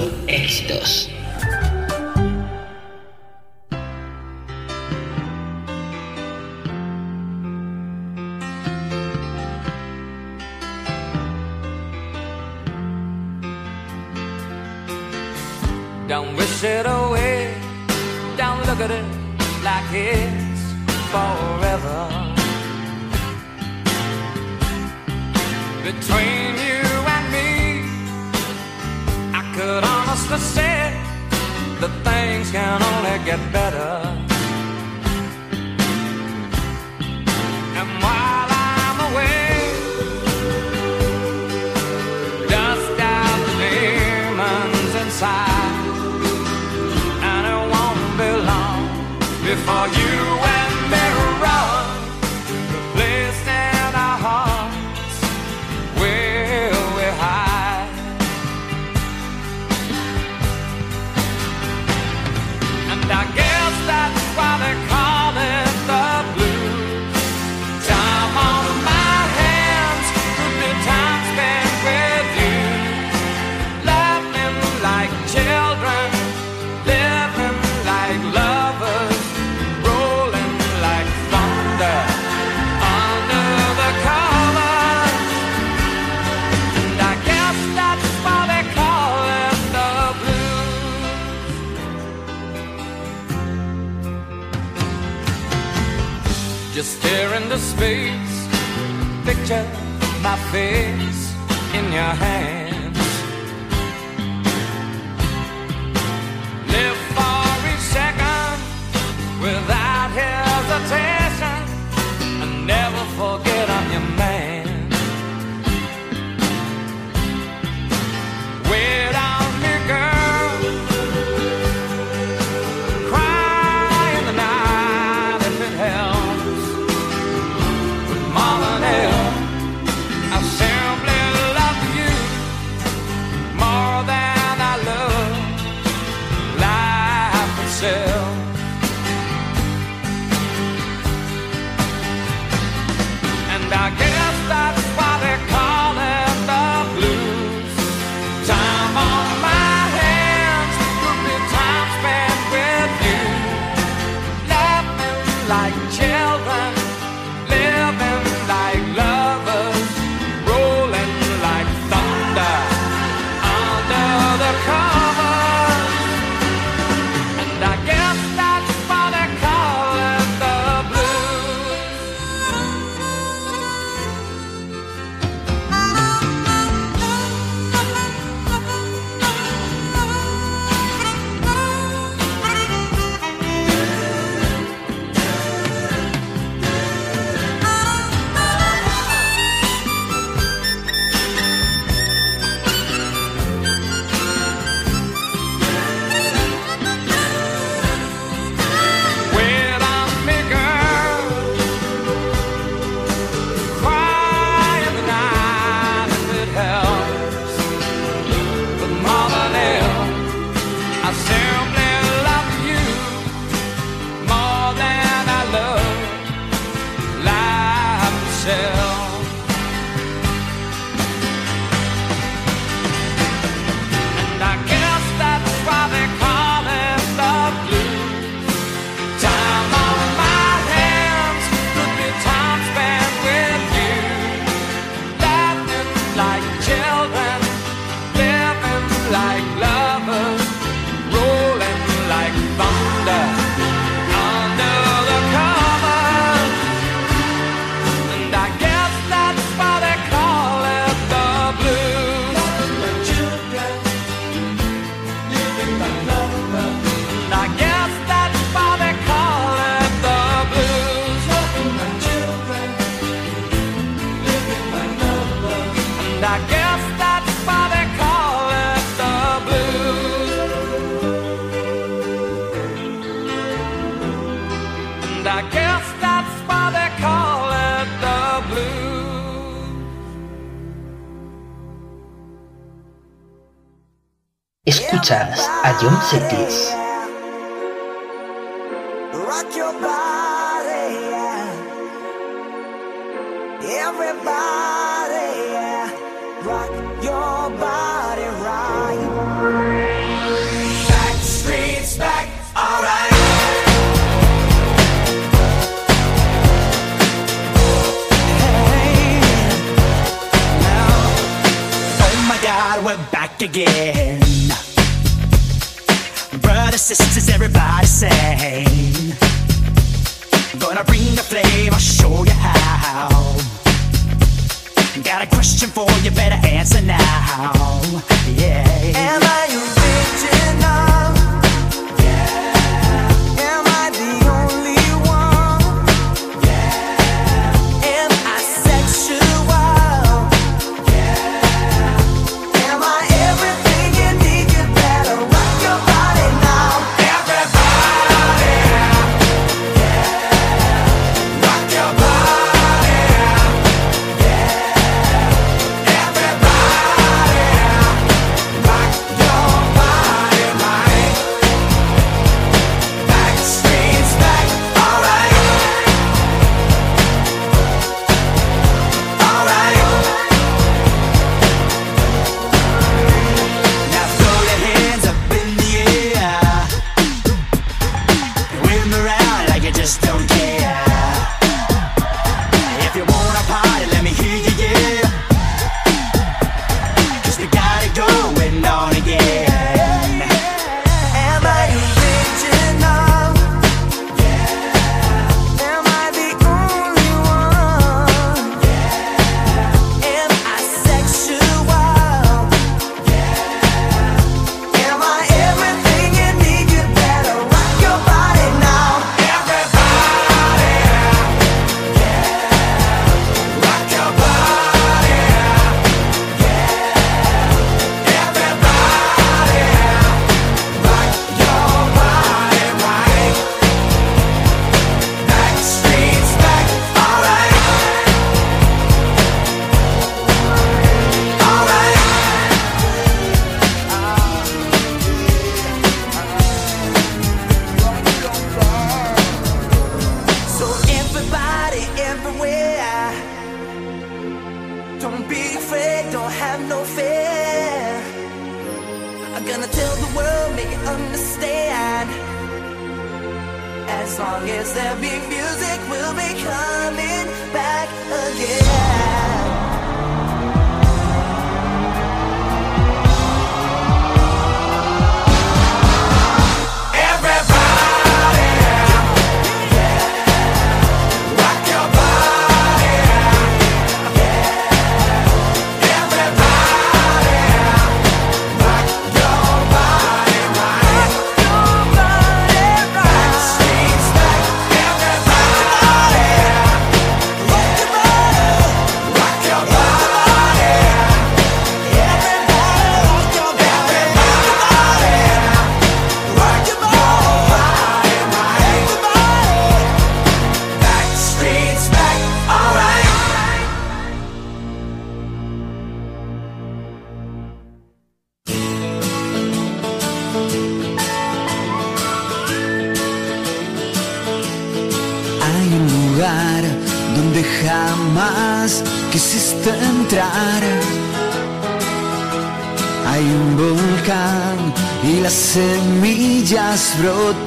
Escuchas a John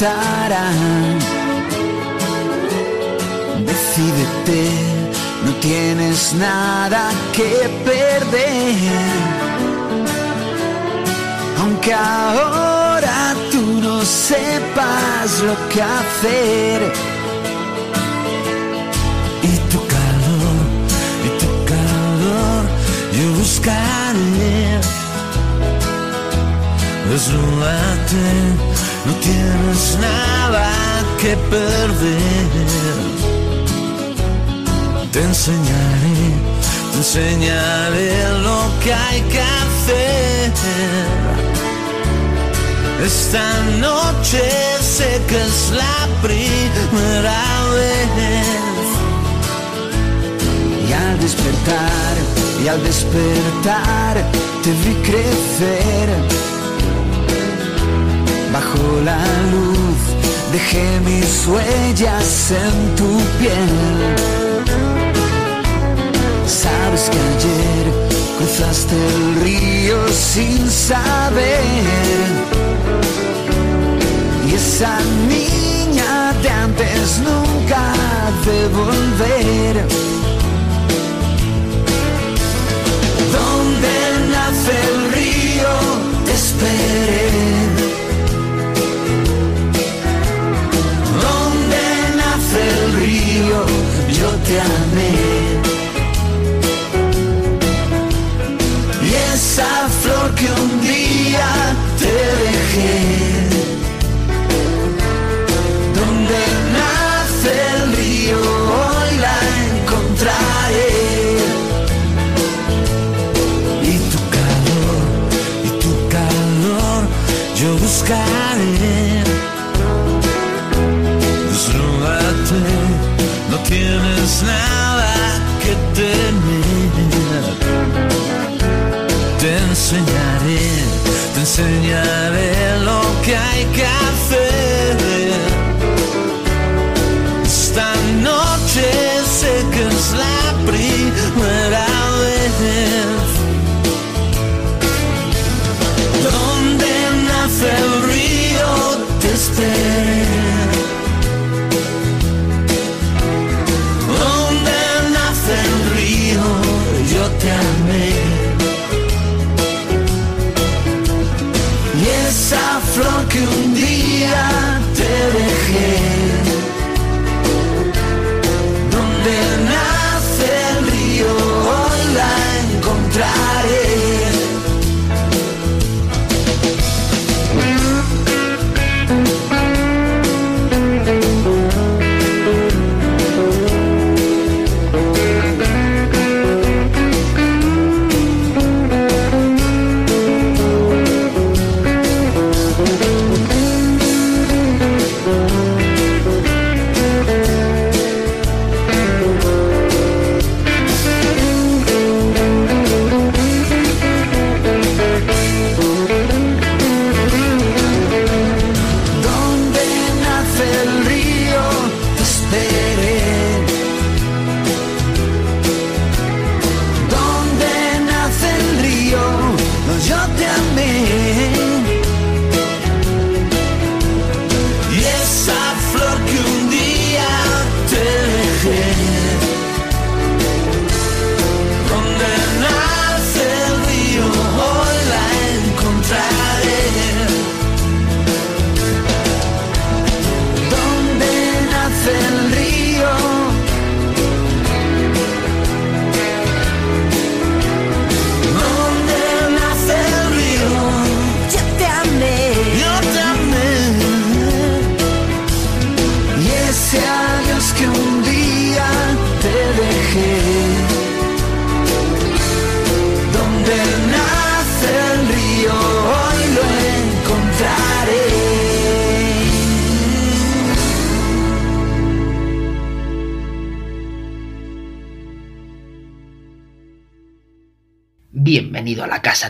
다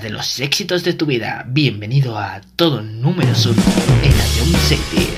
de los éxitos de tu vida. Bienvenido a Todo Número 1 en Avión City.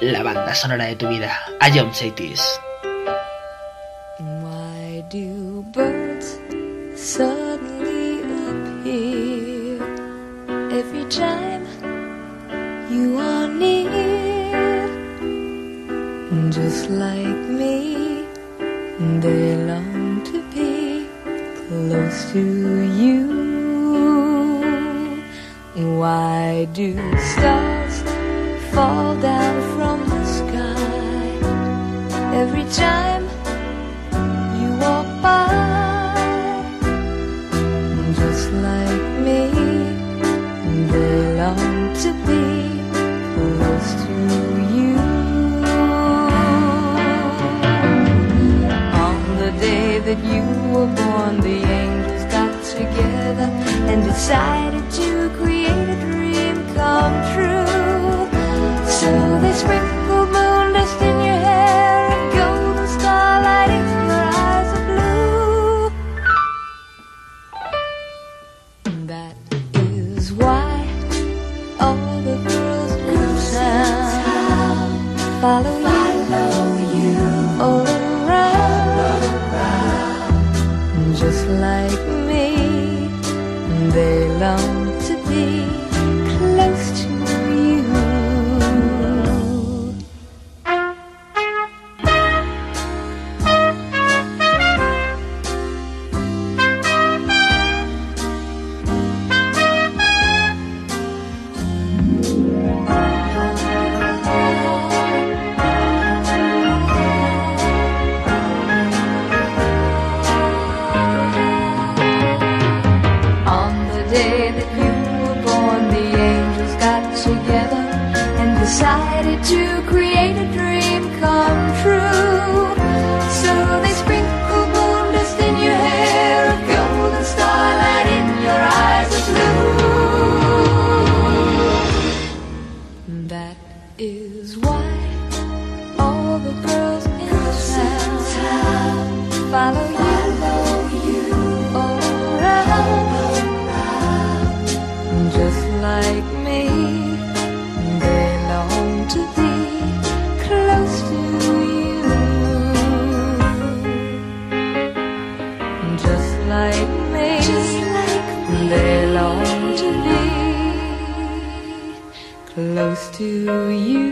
La banda sonora de tu vida. A John Cities. That is why all the girls in town follow you, to you.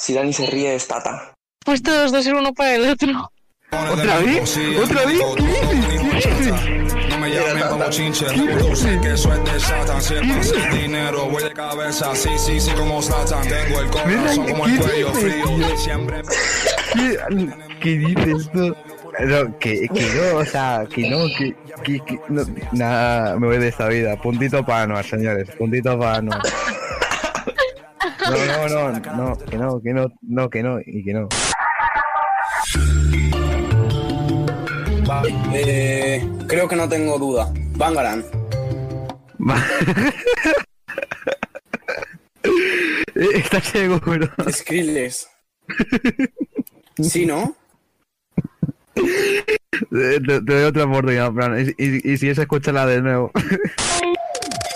si Dani se ríe es Tata. Pues todos dos ser uno para el otro. ¿Otra vez? ¿Otra vez? ¿Qué dices? ¿Qué dices? No me llamen como chinche, reproduce que eso es de Satan. Si es fácil dinero, voy de cabeza, sí, sí, sí, como Satan. Tengo el corazón como el cuello frío. Siempre ¿Qué, qué dices tú? No, que, que no, o sea, que no, que, que, que no, nada, me voy de esta vida. Puntito para Anuar, señores, puntito para Anuar. No, no, no, no, que no, que no, no, que no, y que no. Eh, creo que no tengo duda. Bangaran. Está ciego, bro. Skrillex. ¿Sí, no? Te, doy otra oportunidad, Fran. Y, y, y si esa, escúchala de nuevo.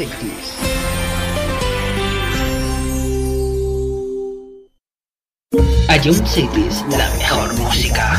insectos. A Jump la mejor música.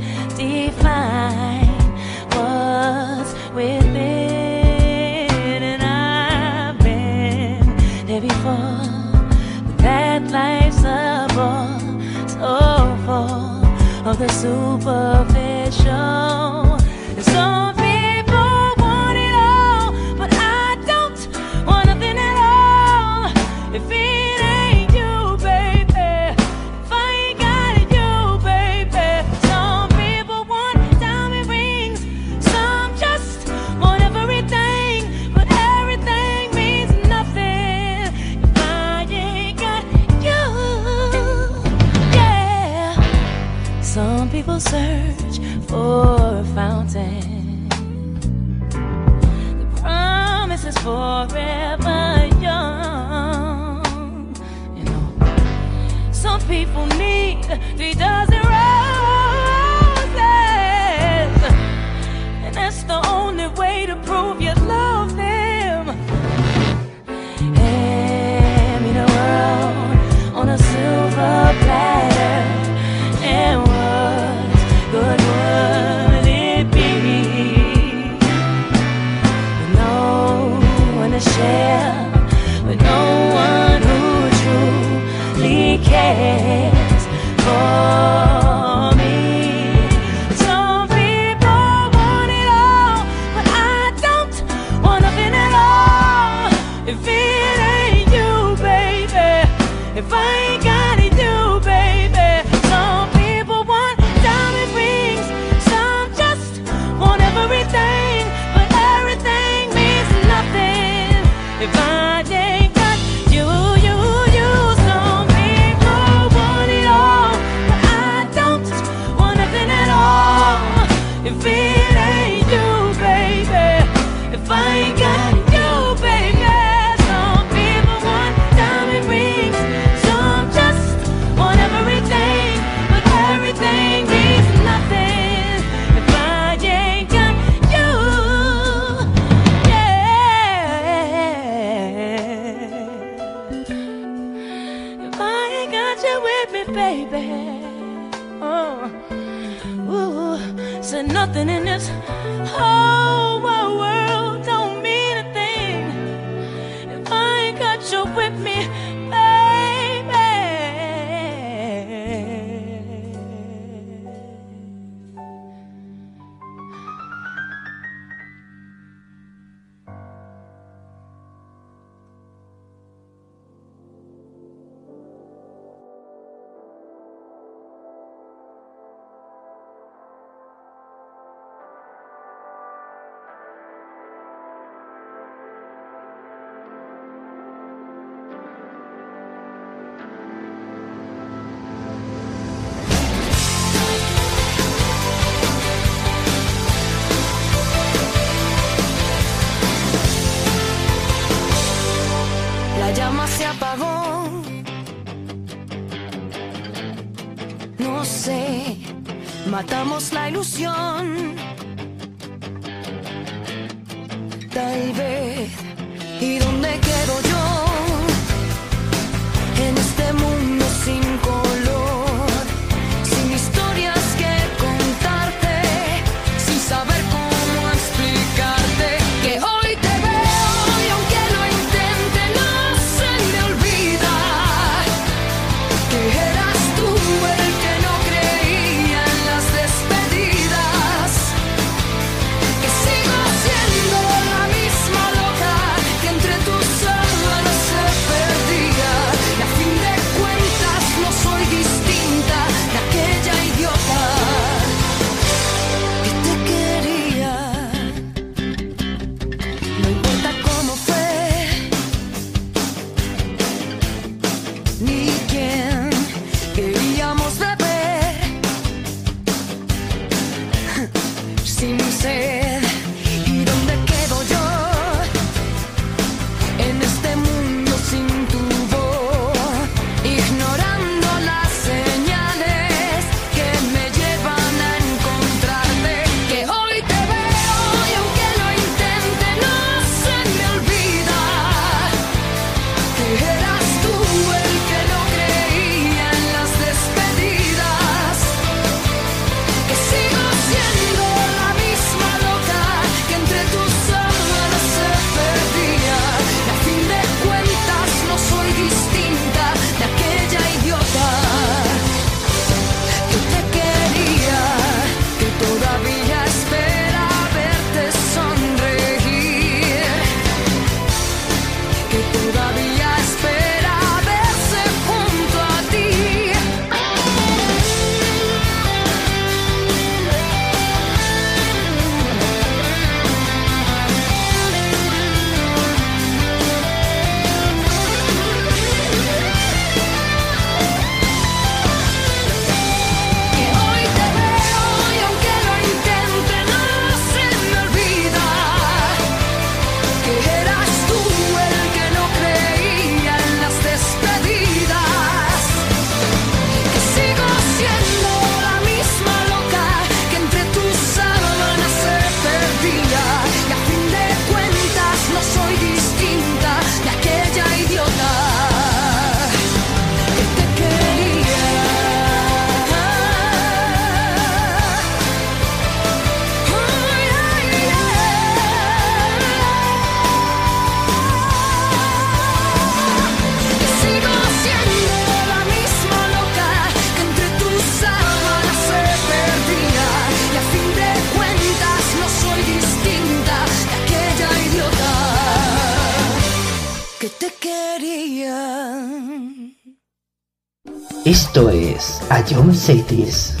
show. Esto es John Cities.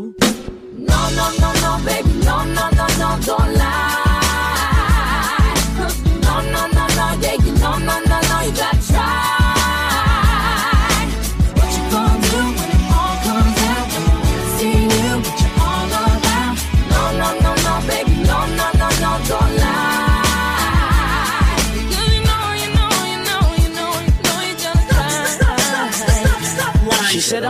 No, no, no, baby, no, no, no, no, don't lie.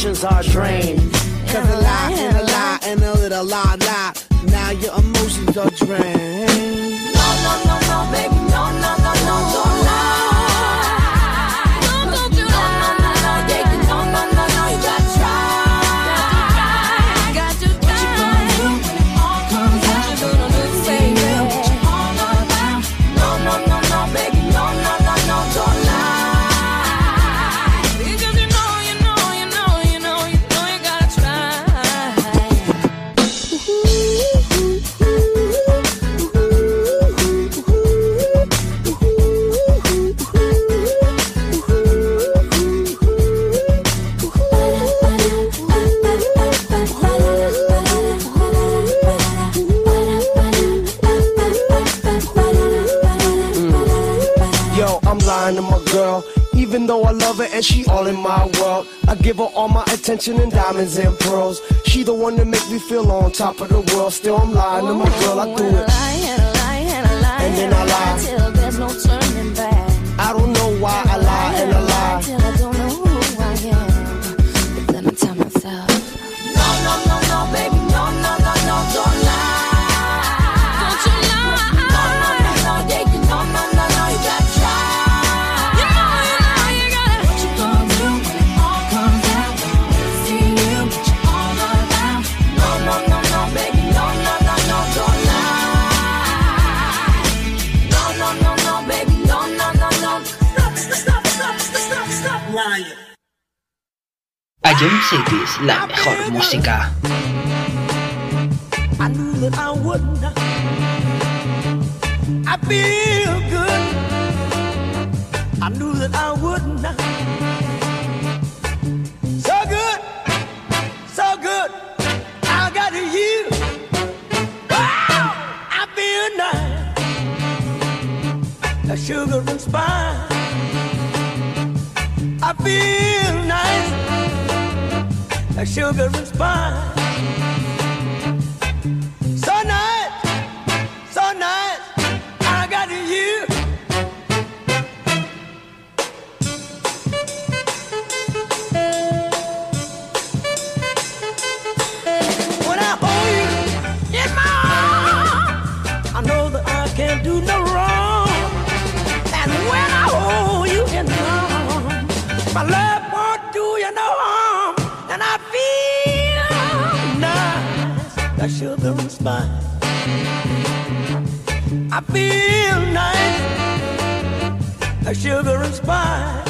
emotions are drained. Cause a lie and a lie and a little lie lie. Now your emotions are drained. No, no, no, no, baby, Even though I love her and she all in my world, I give her all my attention and diamonds and pearls. She the one that make me feel on top of the world. Still, I'm lying to my girl. I do it. And then I lie. Till there's no turning Ion Cities, la mejor música. I knew that I. I feel good. I knew that I wouldn't. So good, so good. I got you. I feel. A sugar and spice. I feel nice. A sugar and spice. Nice, like sugar and spice. I feel nice, like sugar and spice.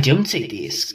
I don't say this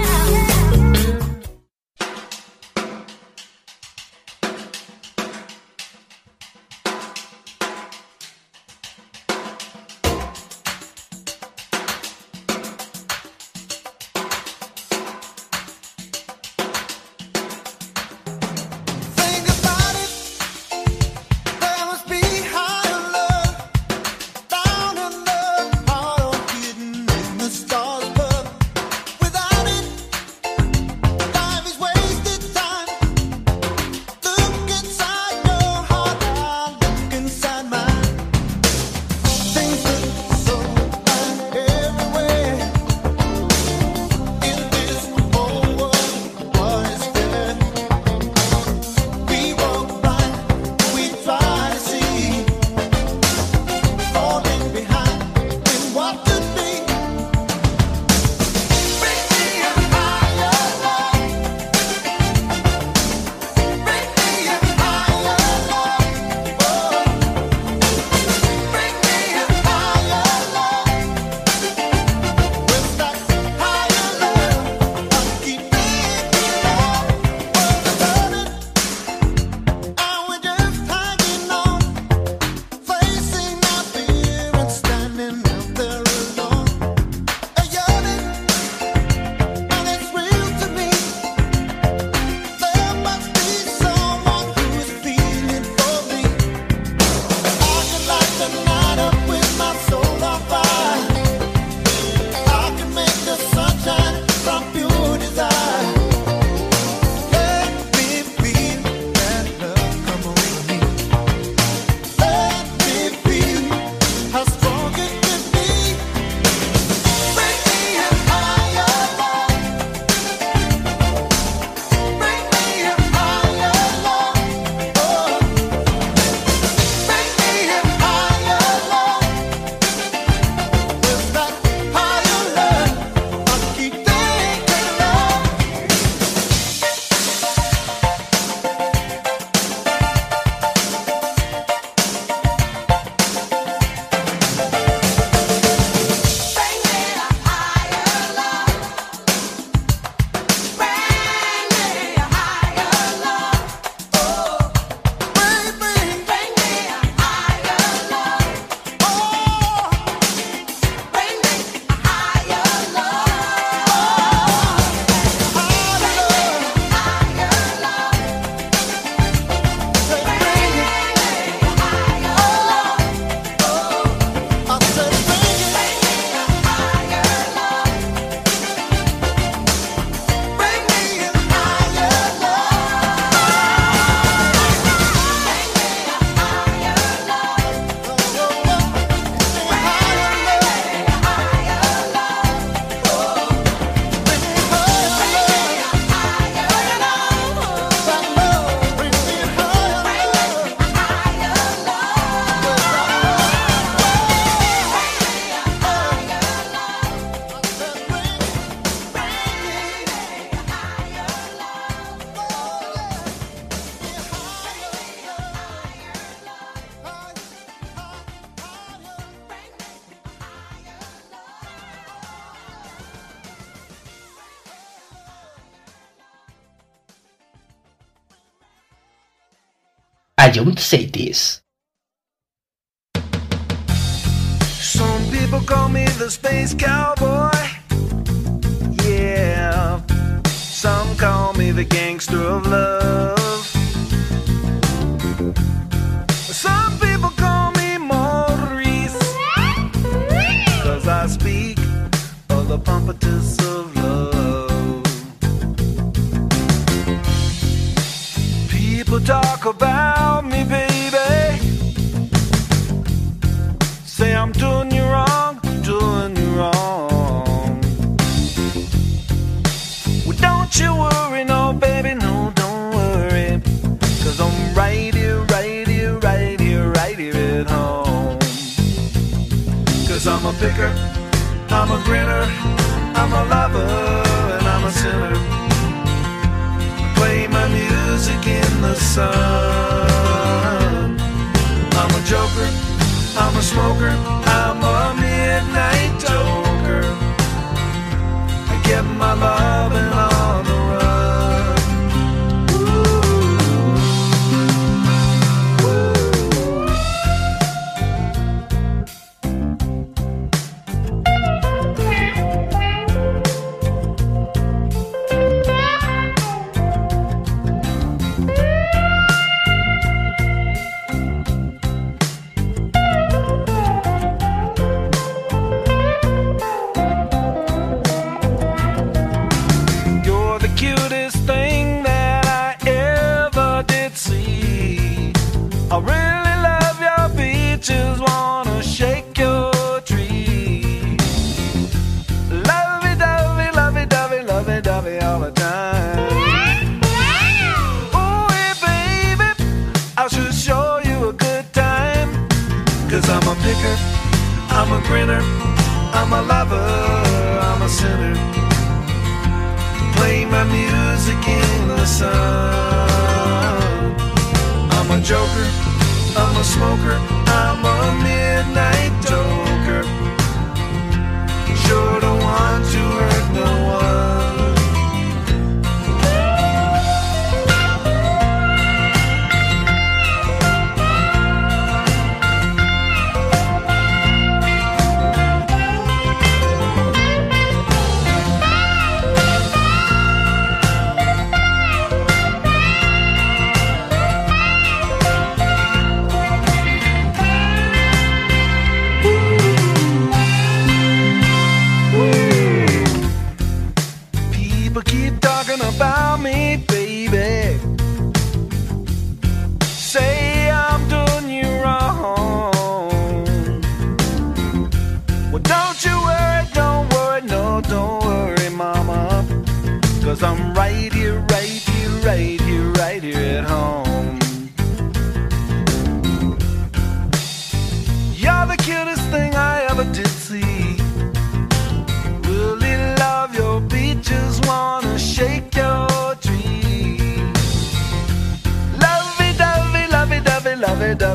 Don't say this.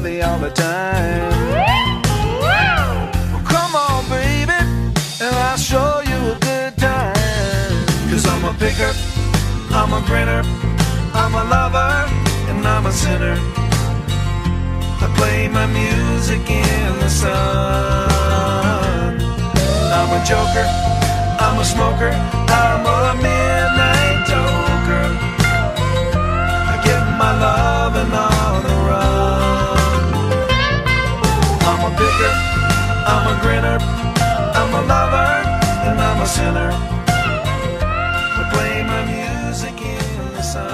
me all the time. Come on, baby, and I'll show you a good time. Cause I'm a picker, I'm a grinner, I'm a lover, and I'm a sinner. I play my music in the sun. I'm a joker, I'm a smoker, I'm a midnight toker. I give my love and all. picker, I'm a grinner, I'm a lover, and I'm a sinner. I play my music in the sun.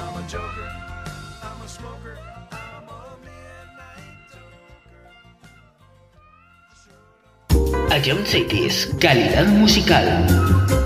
I'm a joker, I'm a smoker, I'm a midnight calidad musical.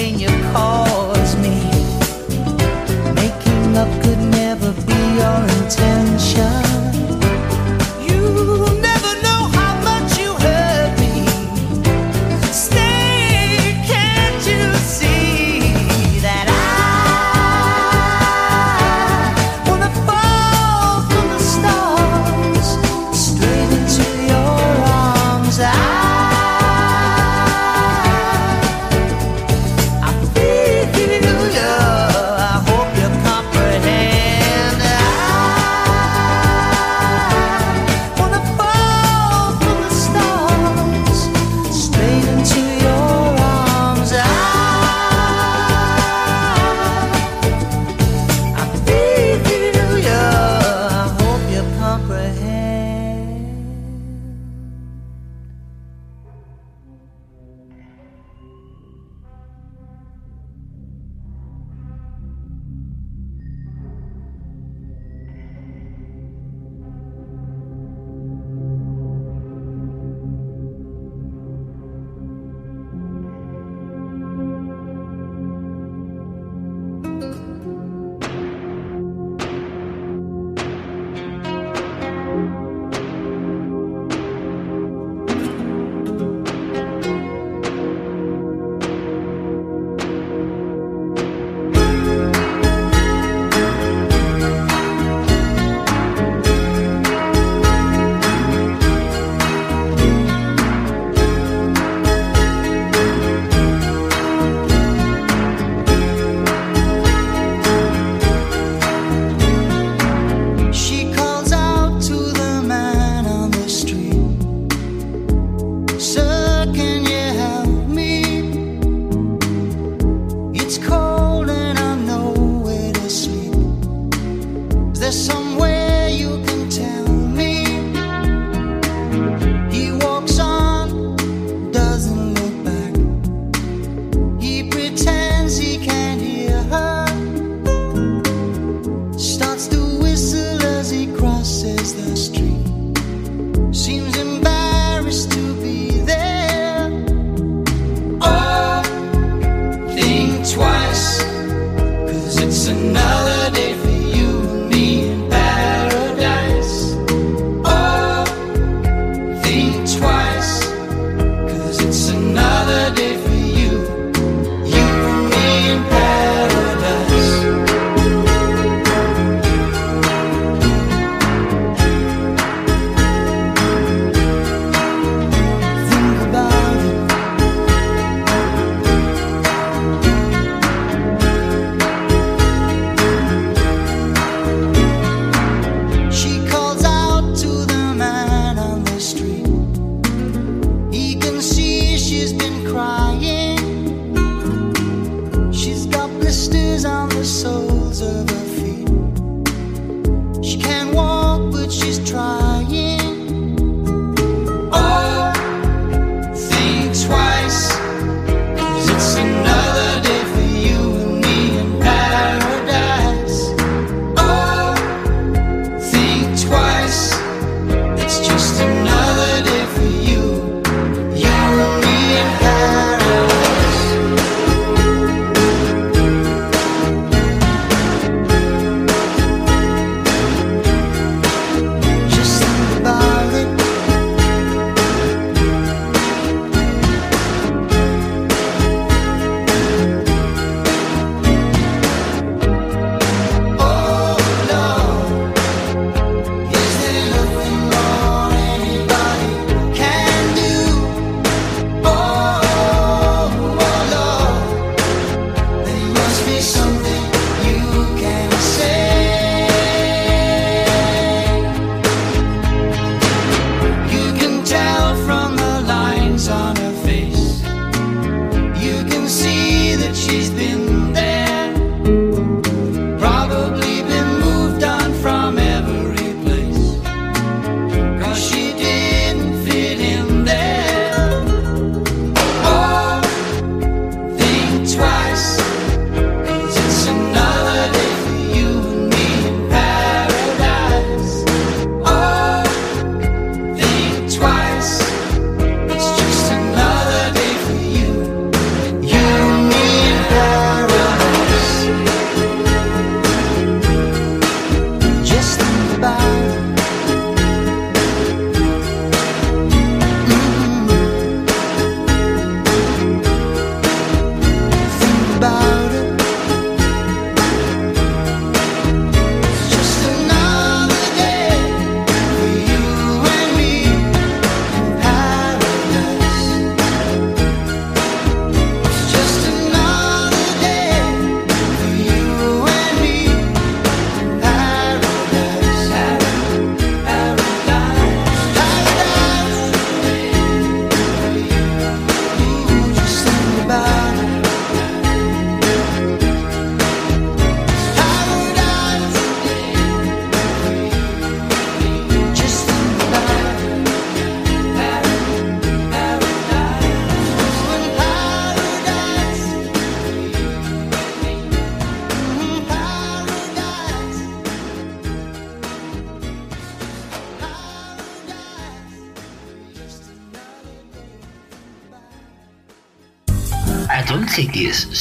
pain you caused me. Making up could never be your intention.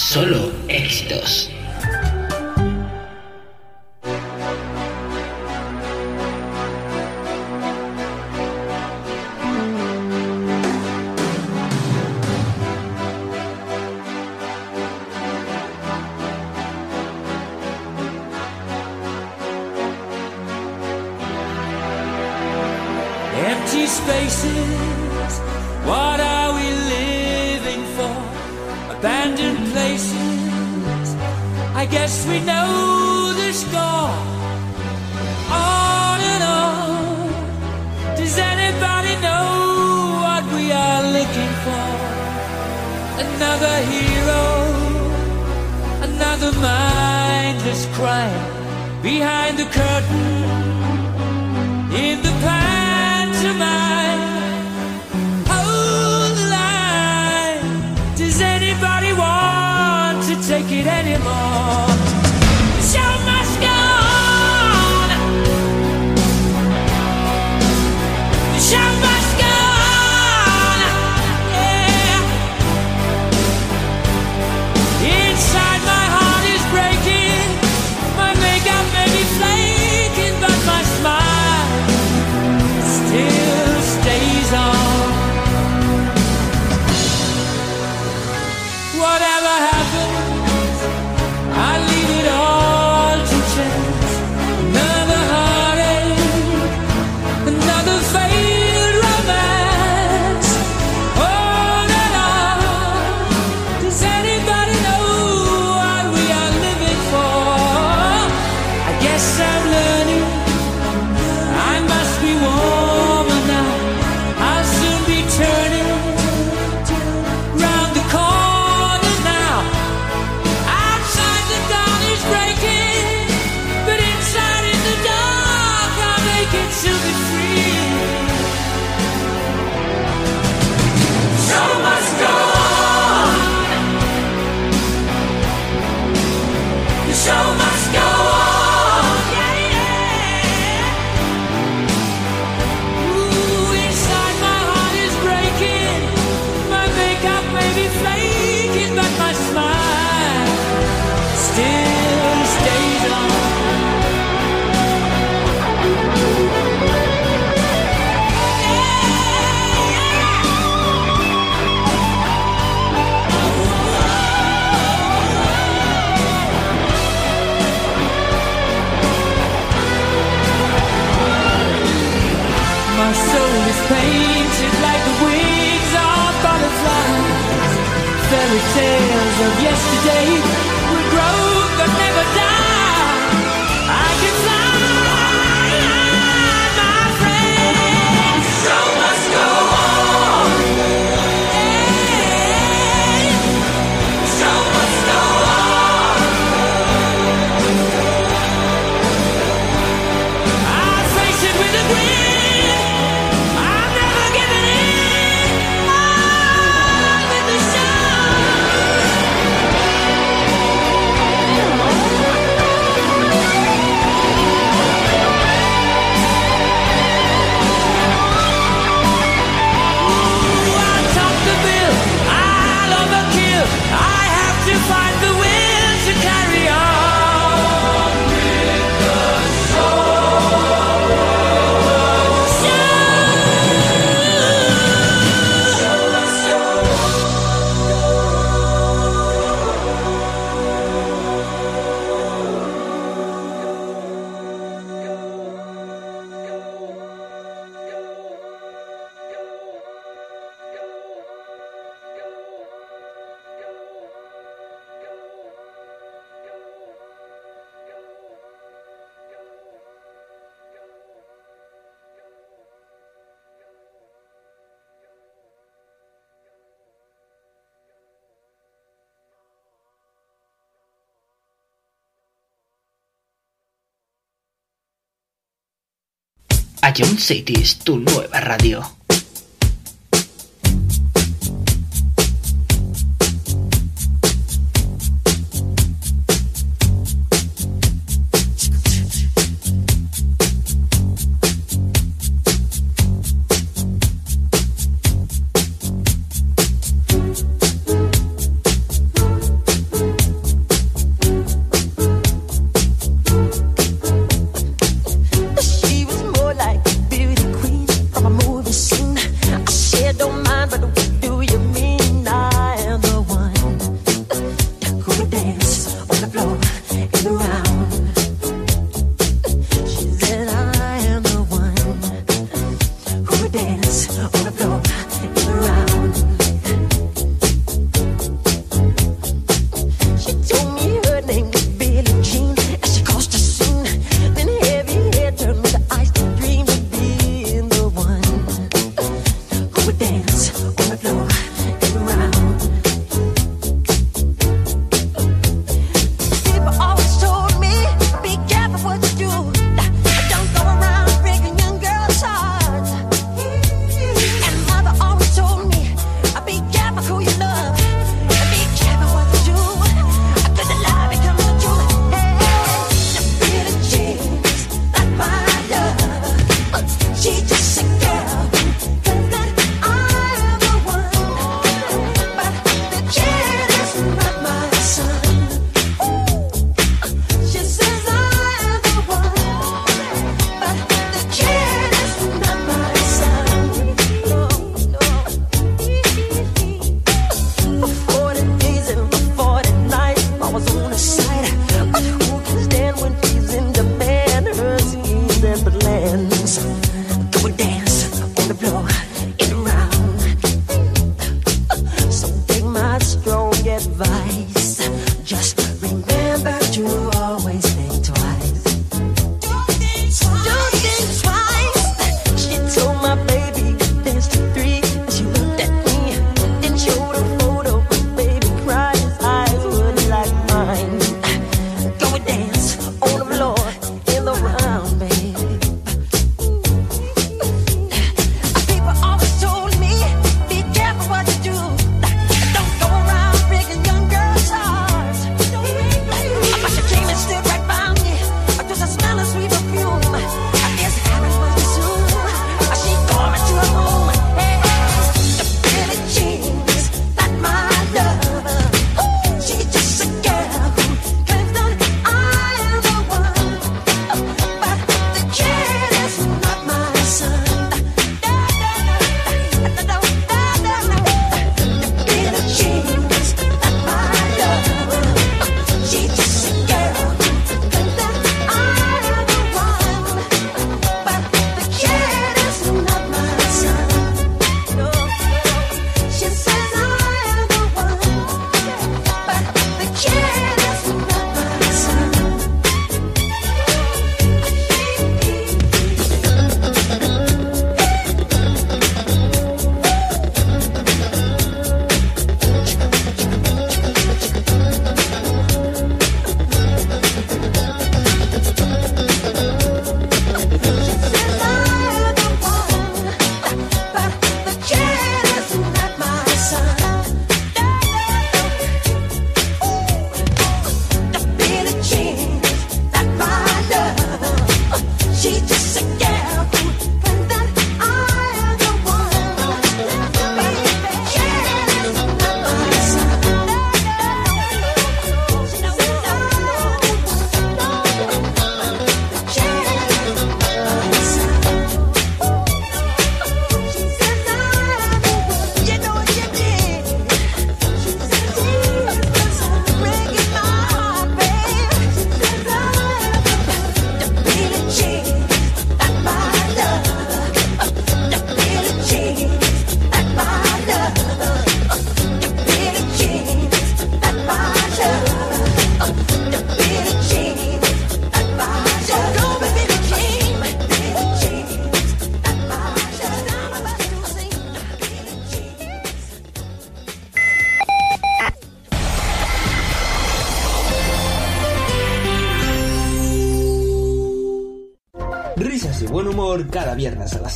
Solo City es tu nueva radio.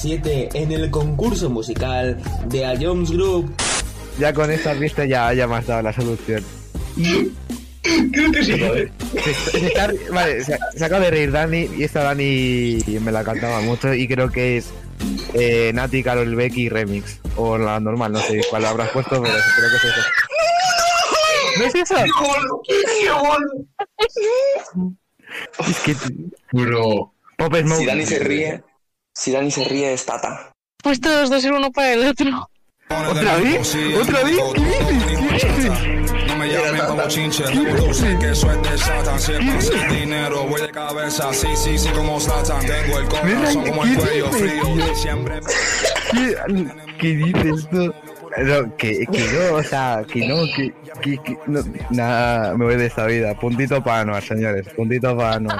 7 en el concurso musical de A Jones Group. Ya con esta vista ya, ya me has dado la solución. Creo que sí, ¿vale? Se, se está- vale, se, se acaba de reír Dani y esta Dani me la cantaba mucho y creo que es eh, Nati, Carol Becky remix. O la normal, no sé cuál habrás puesto, pero creo que es eso. ¿No es eso? Es que... Bro. Pop Smoke. Si Dani se ríe, si Dani se ríe es Tata. Pues todos dos ser uno para el otro. ¿Otra vez? ¿Otra vez? ¿Qué dices? ¿Qué dices? No me llamen como chinche, sé que es de Satan. Si es para hacer dinero, voy de cabeza. Sí, sí, sí, como Satan. Tengo el corazón como el cuello frío. Siempre. ¿Qué, qué dices tú? No, que, que no, o sea, que no, que, que, que no, nada, me voy de esta vida. Puntito para Anuar, señores, puntito para Anuar.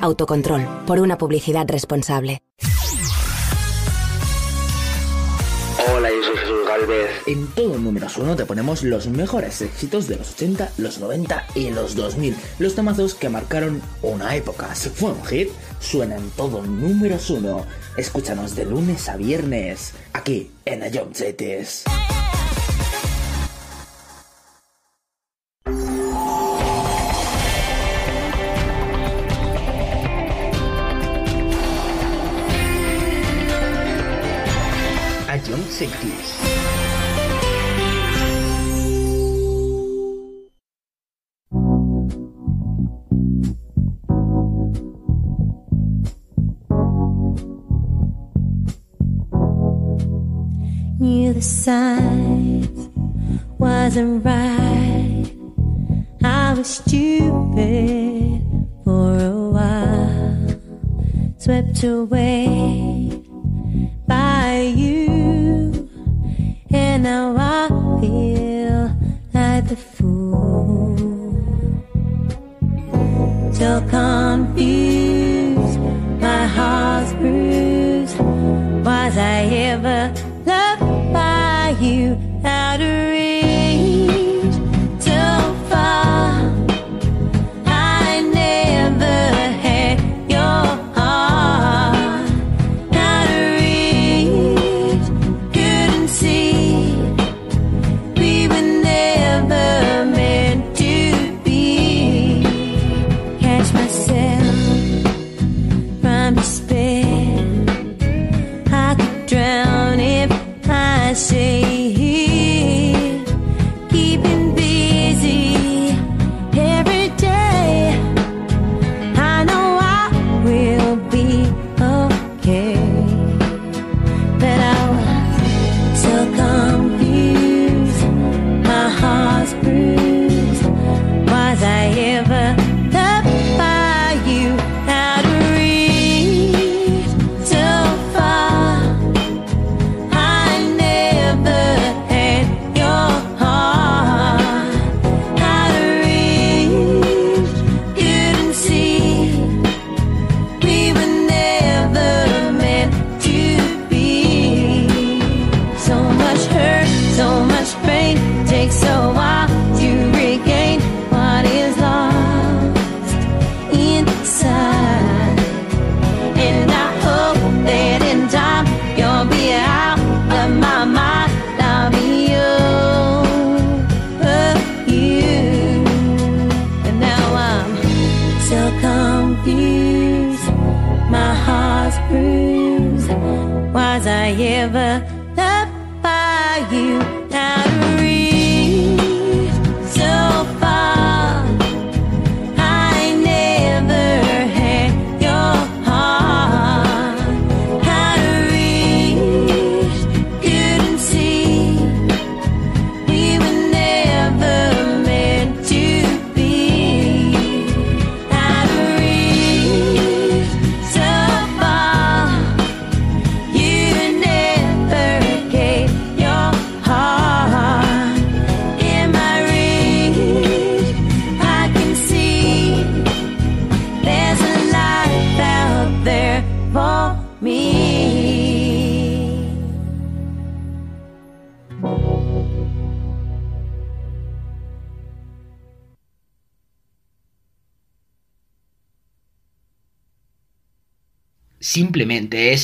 Autocontrol, por una publicidad responsable. Hola, yo soy Jesús Galvez. En todo números uno te ponemos los mejores éxitos de los 80, los 90 y los 2000. Los temazos que marcaron una época. Si fue un hit, suenan todo números uno. Escúchanos de lunes a viernes, aquí en Ion Cities. Cities. Knew the signs wasn't right. I was stupid for a while, swept away by you, and now I feel like the fool. So confused, my heart's bruised. Was I ever loved by you?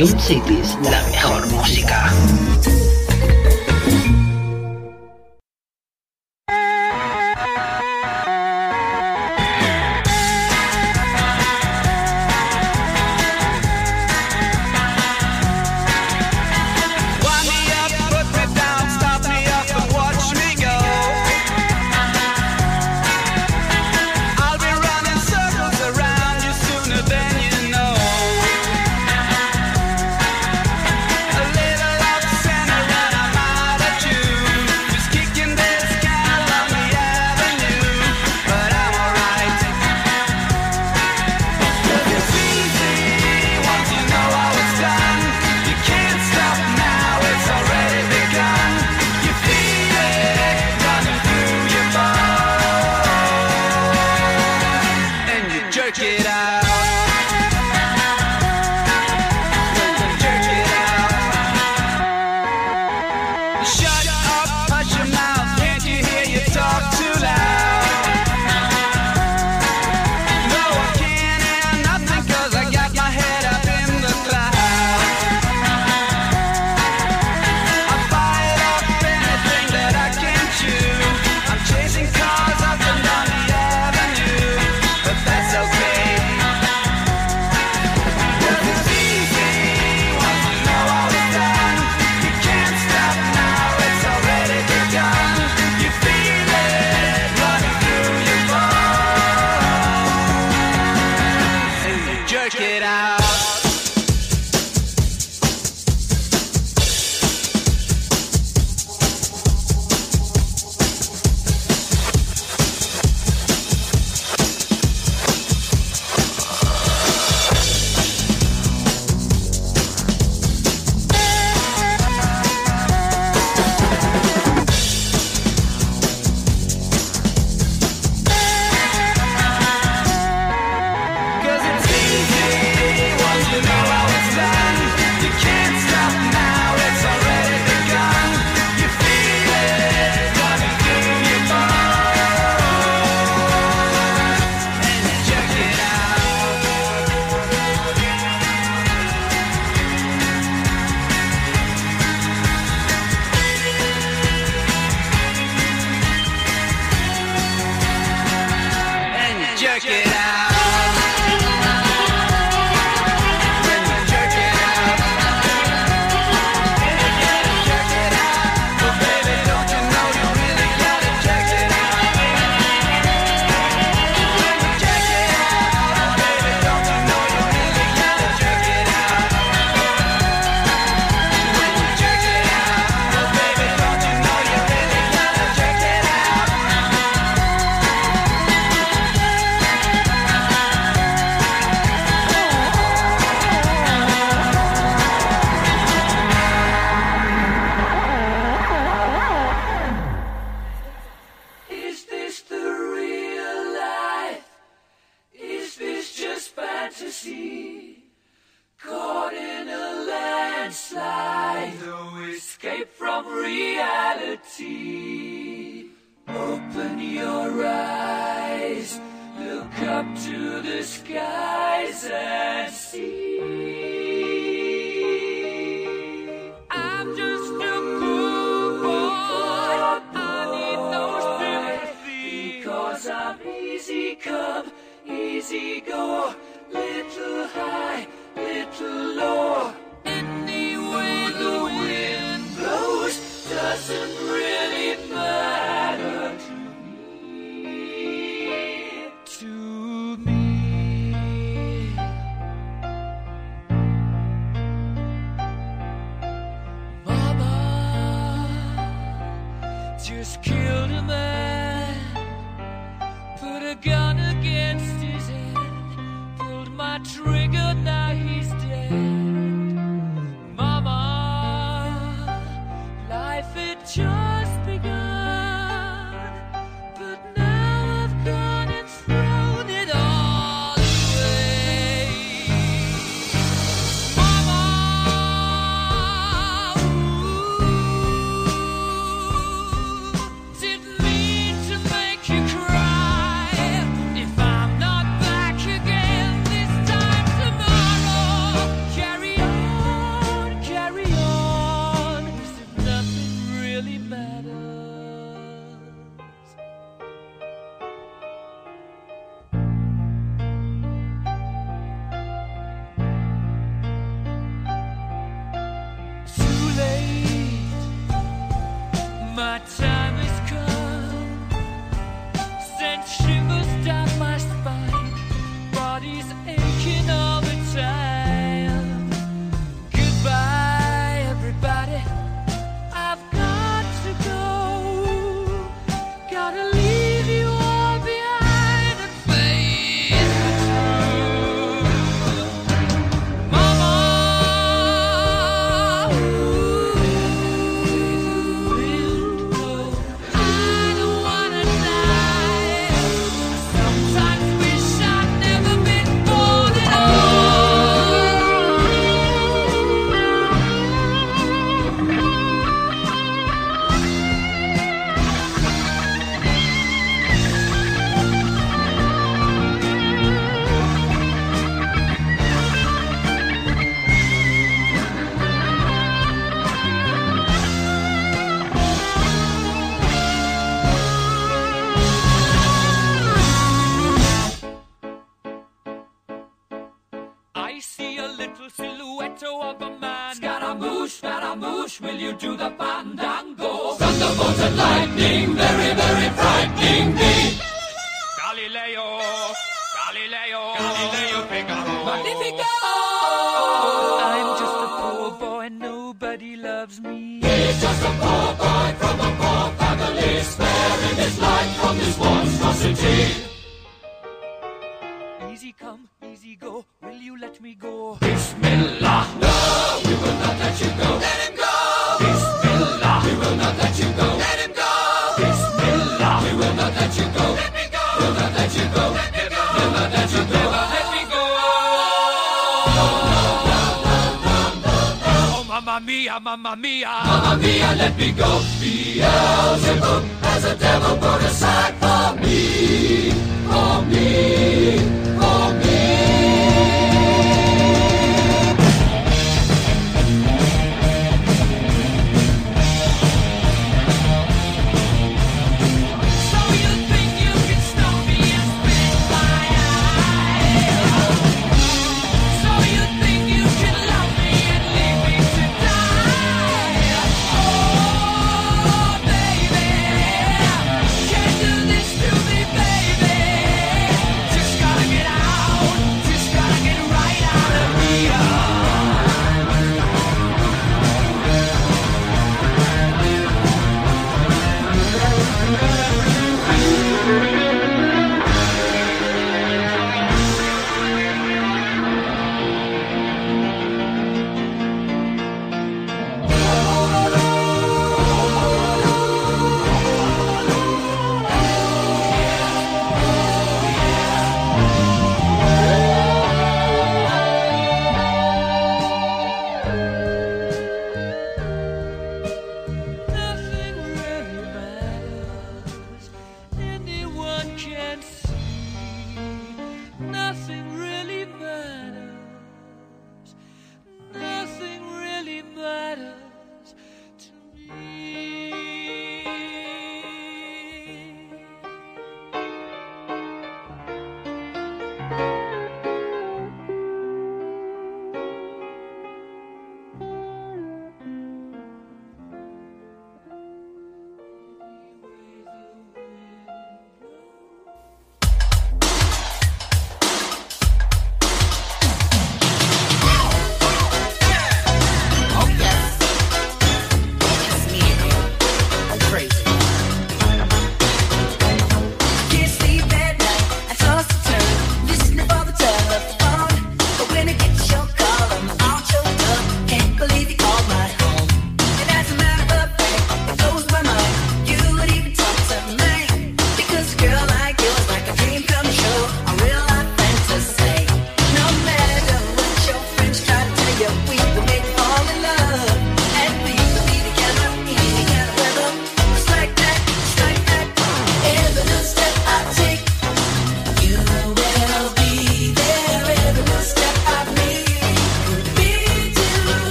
Ion Cities, la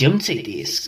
Jump Cities.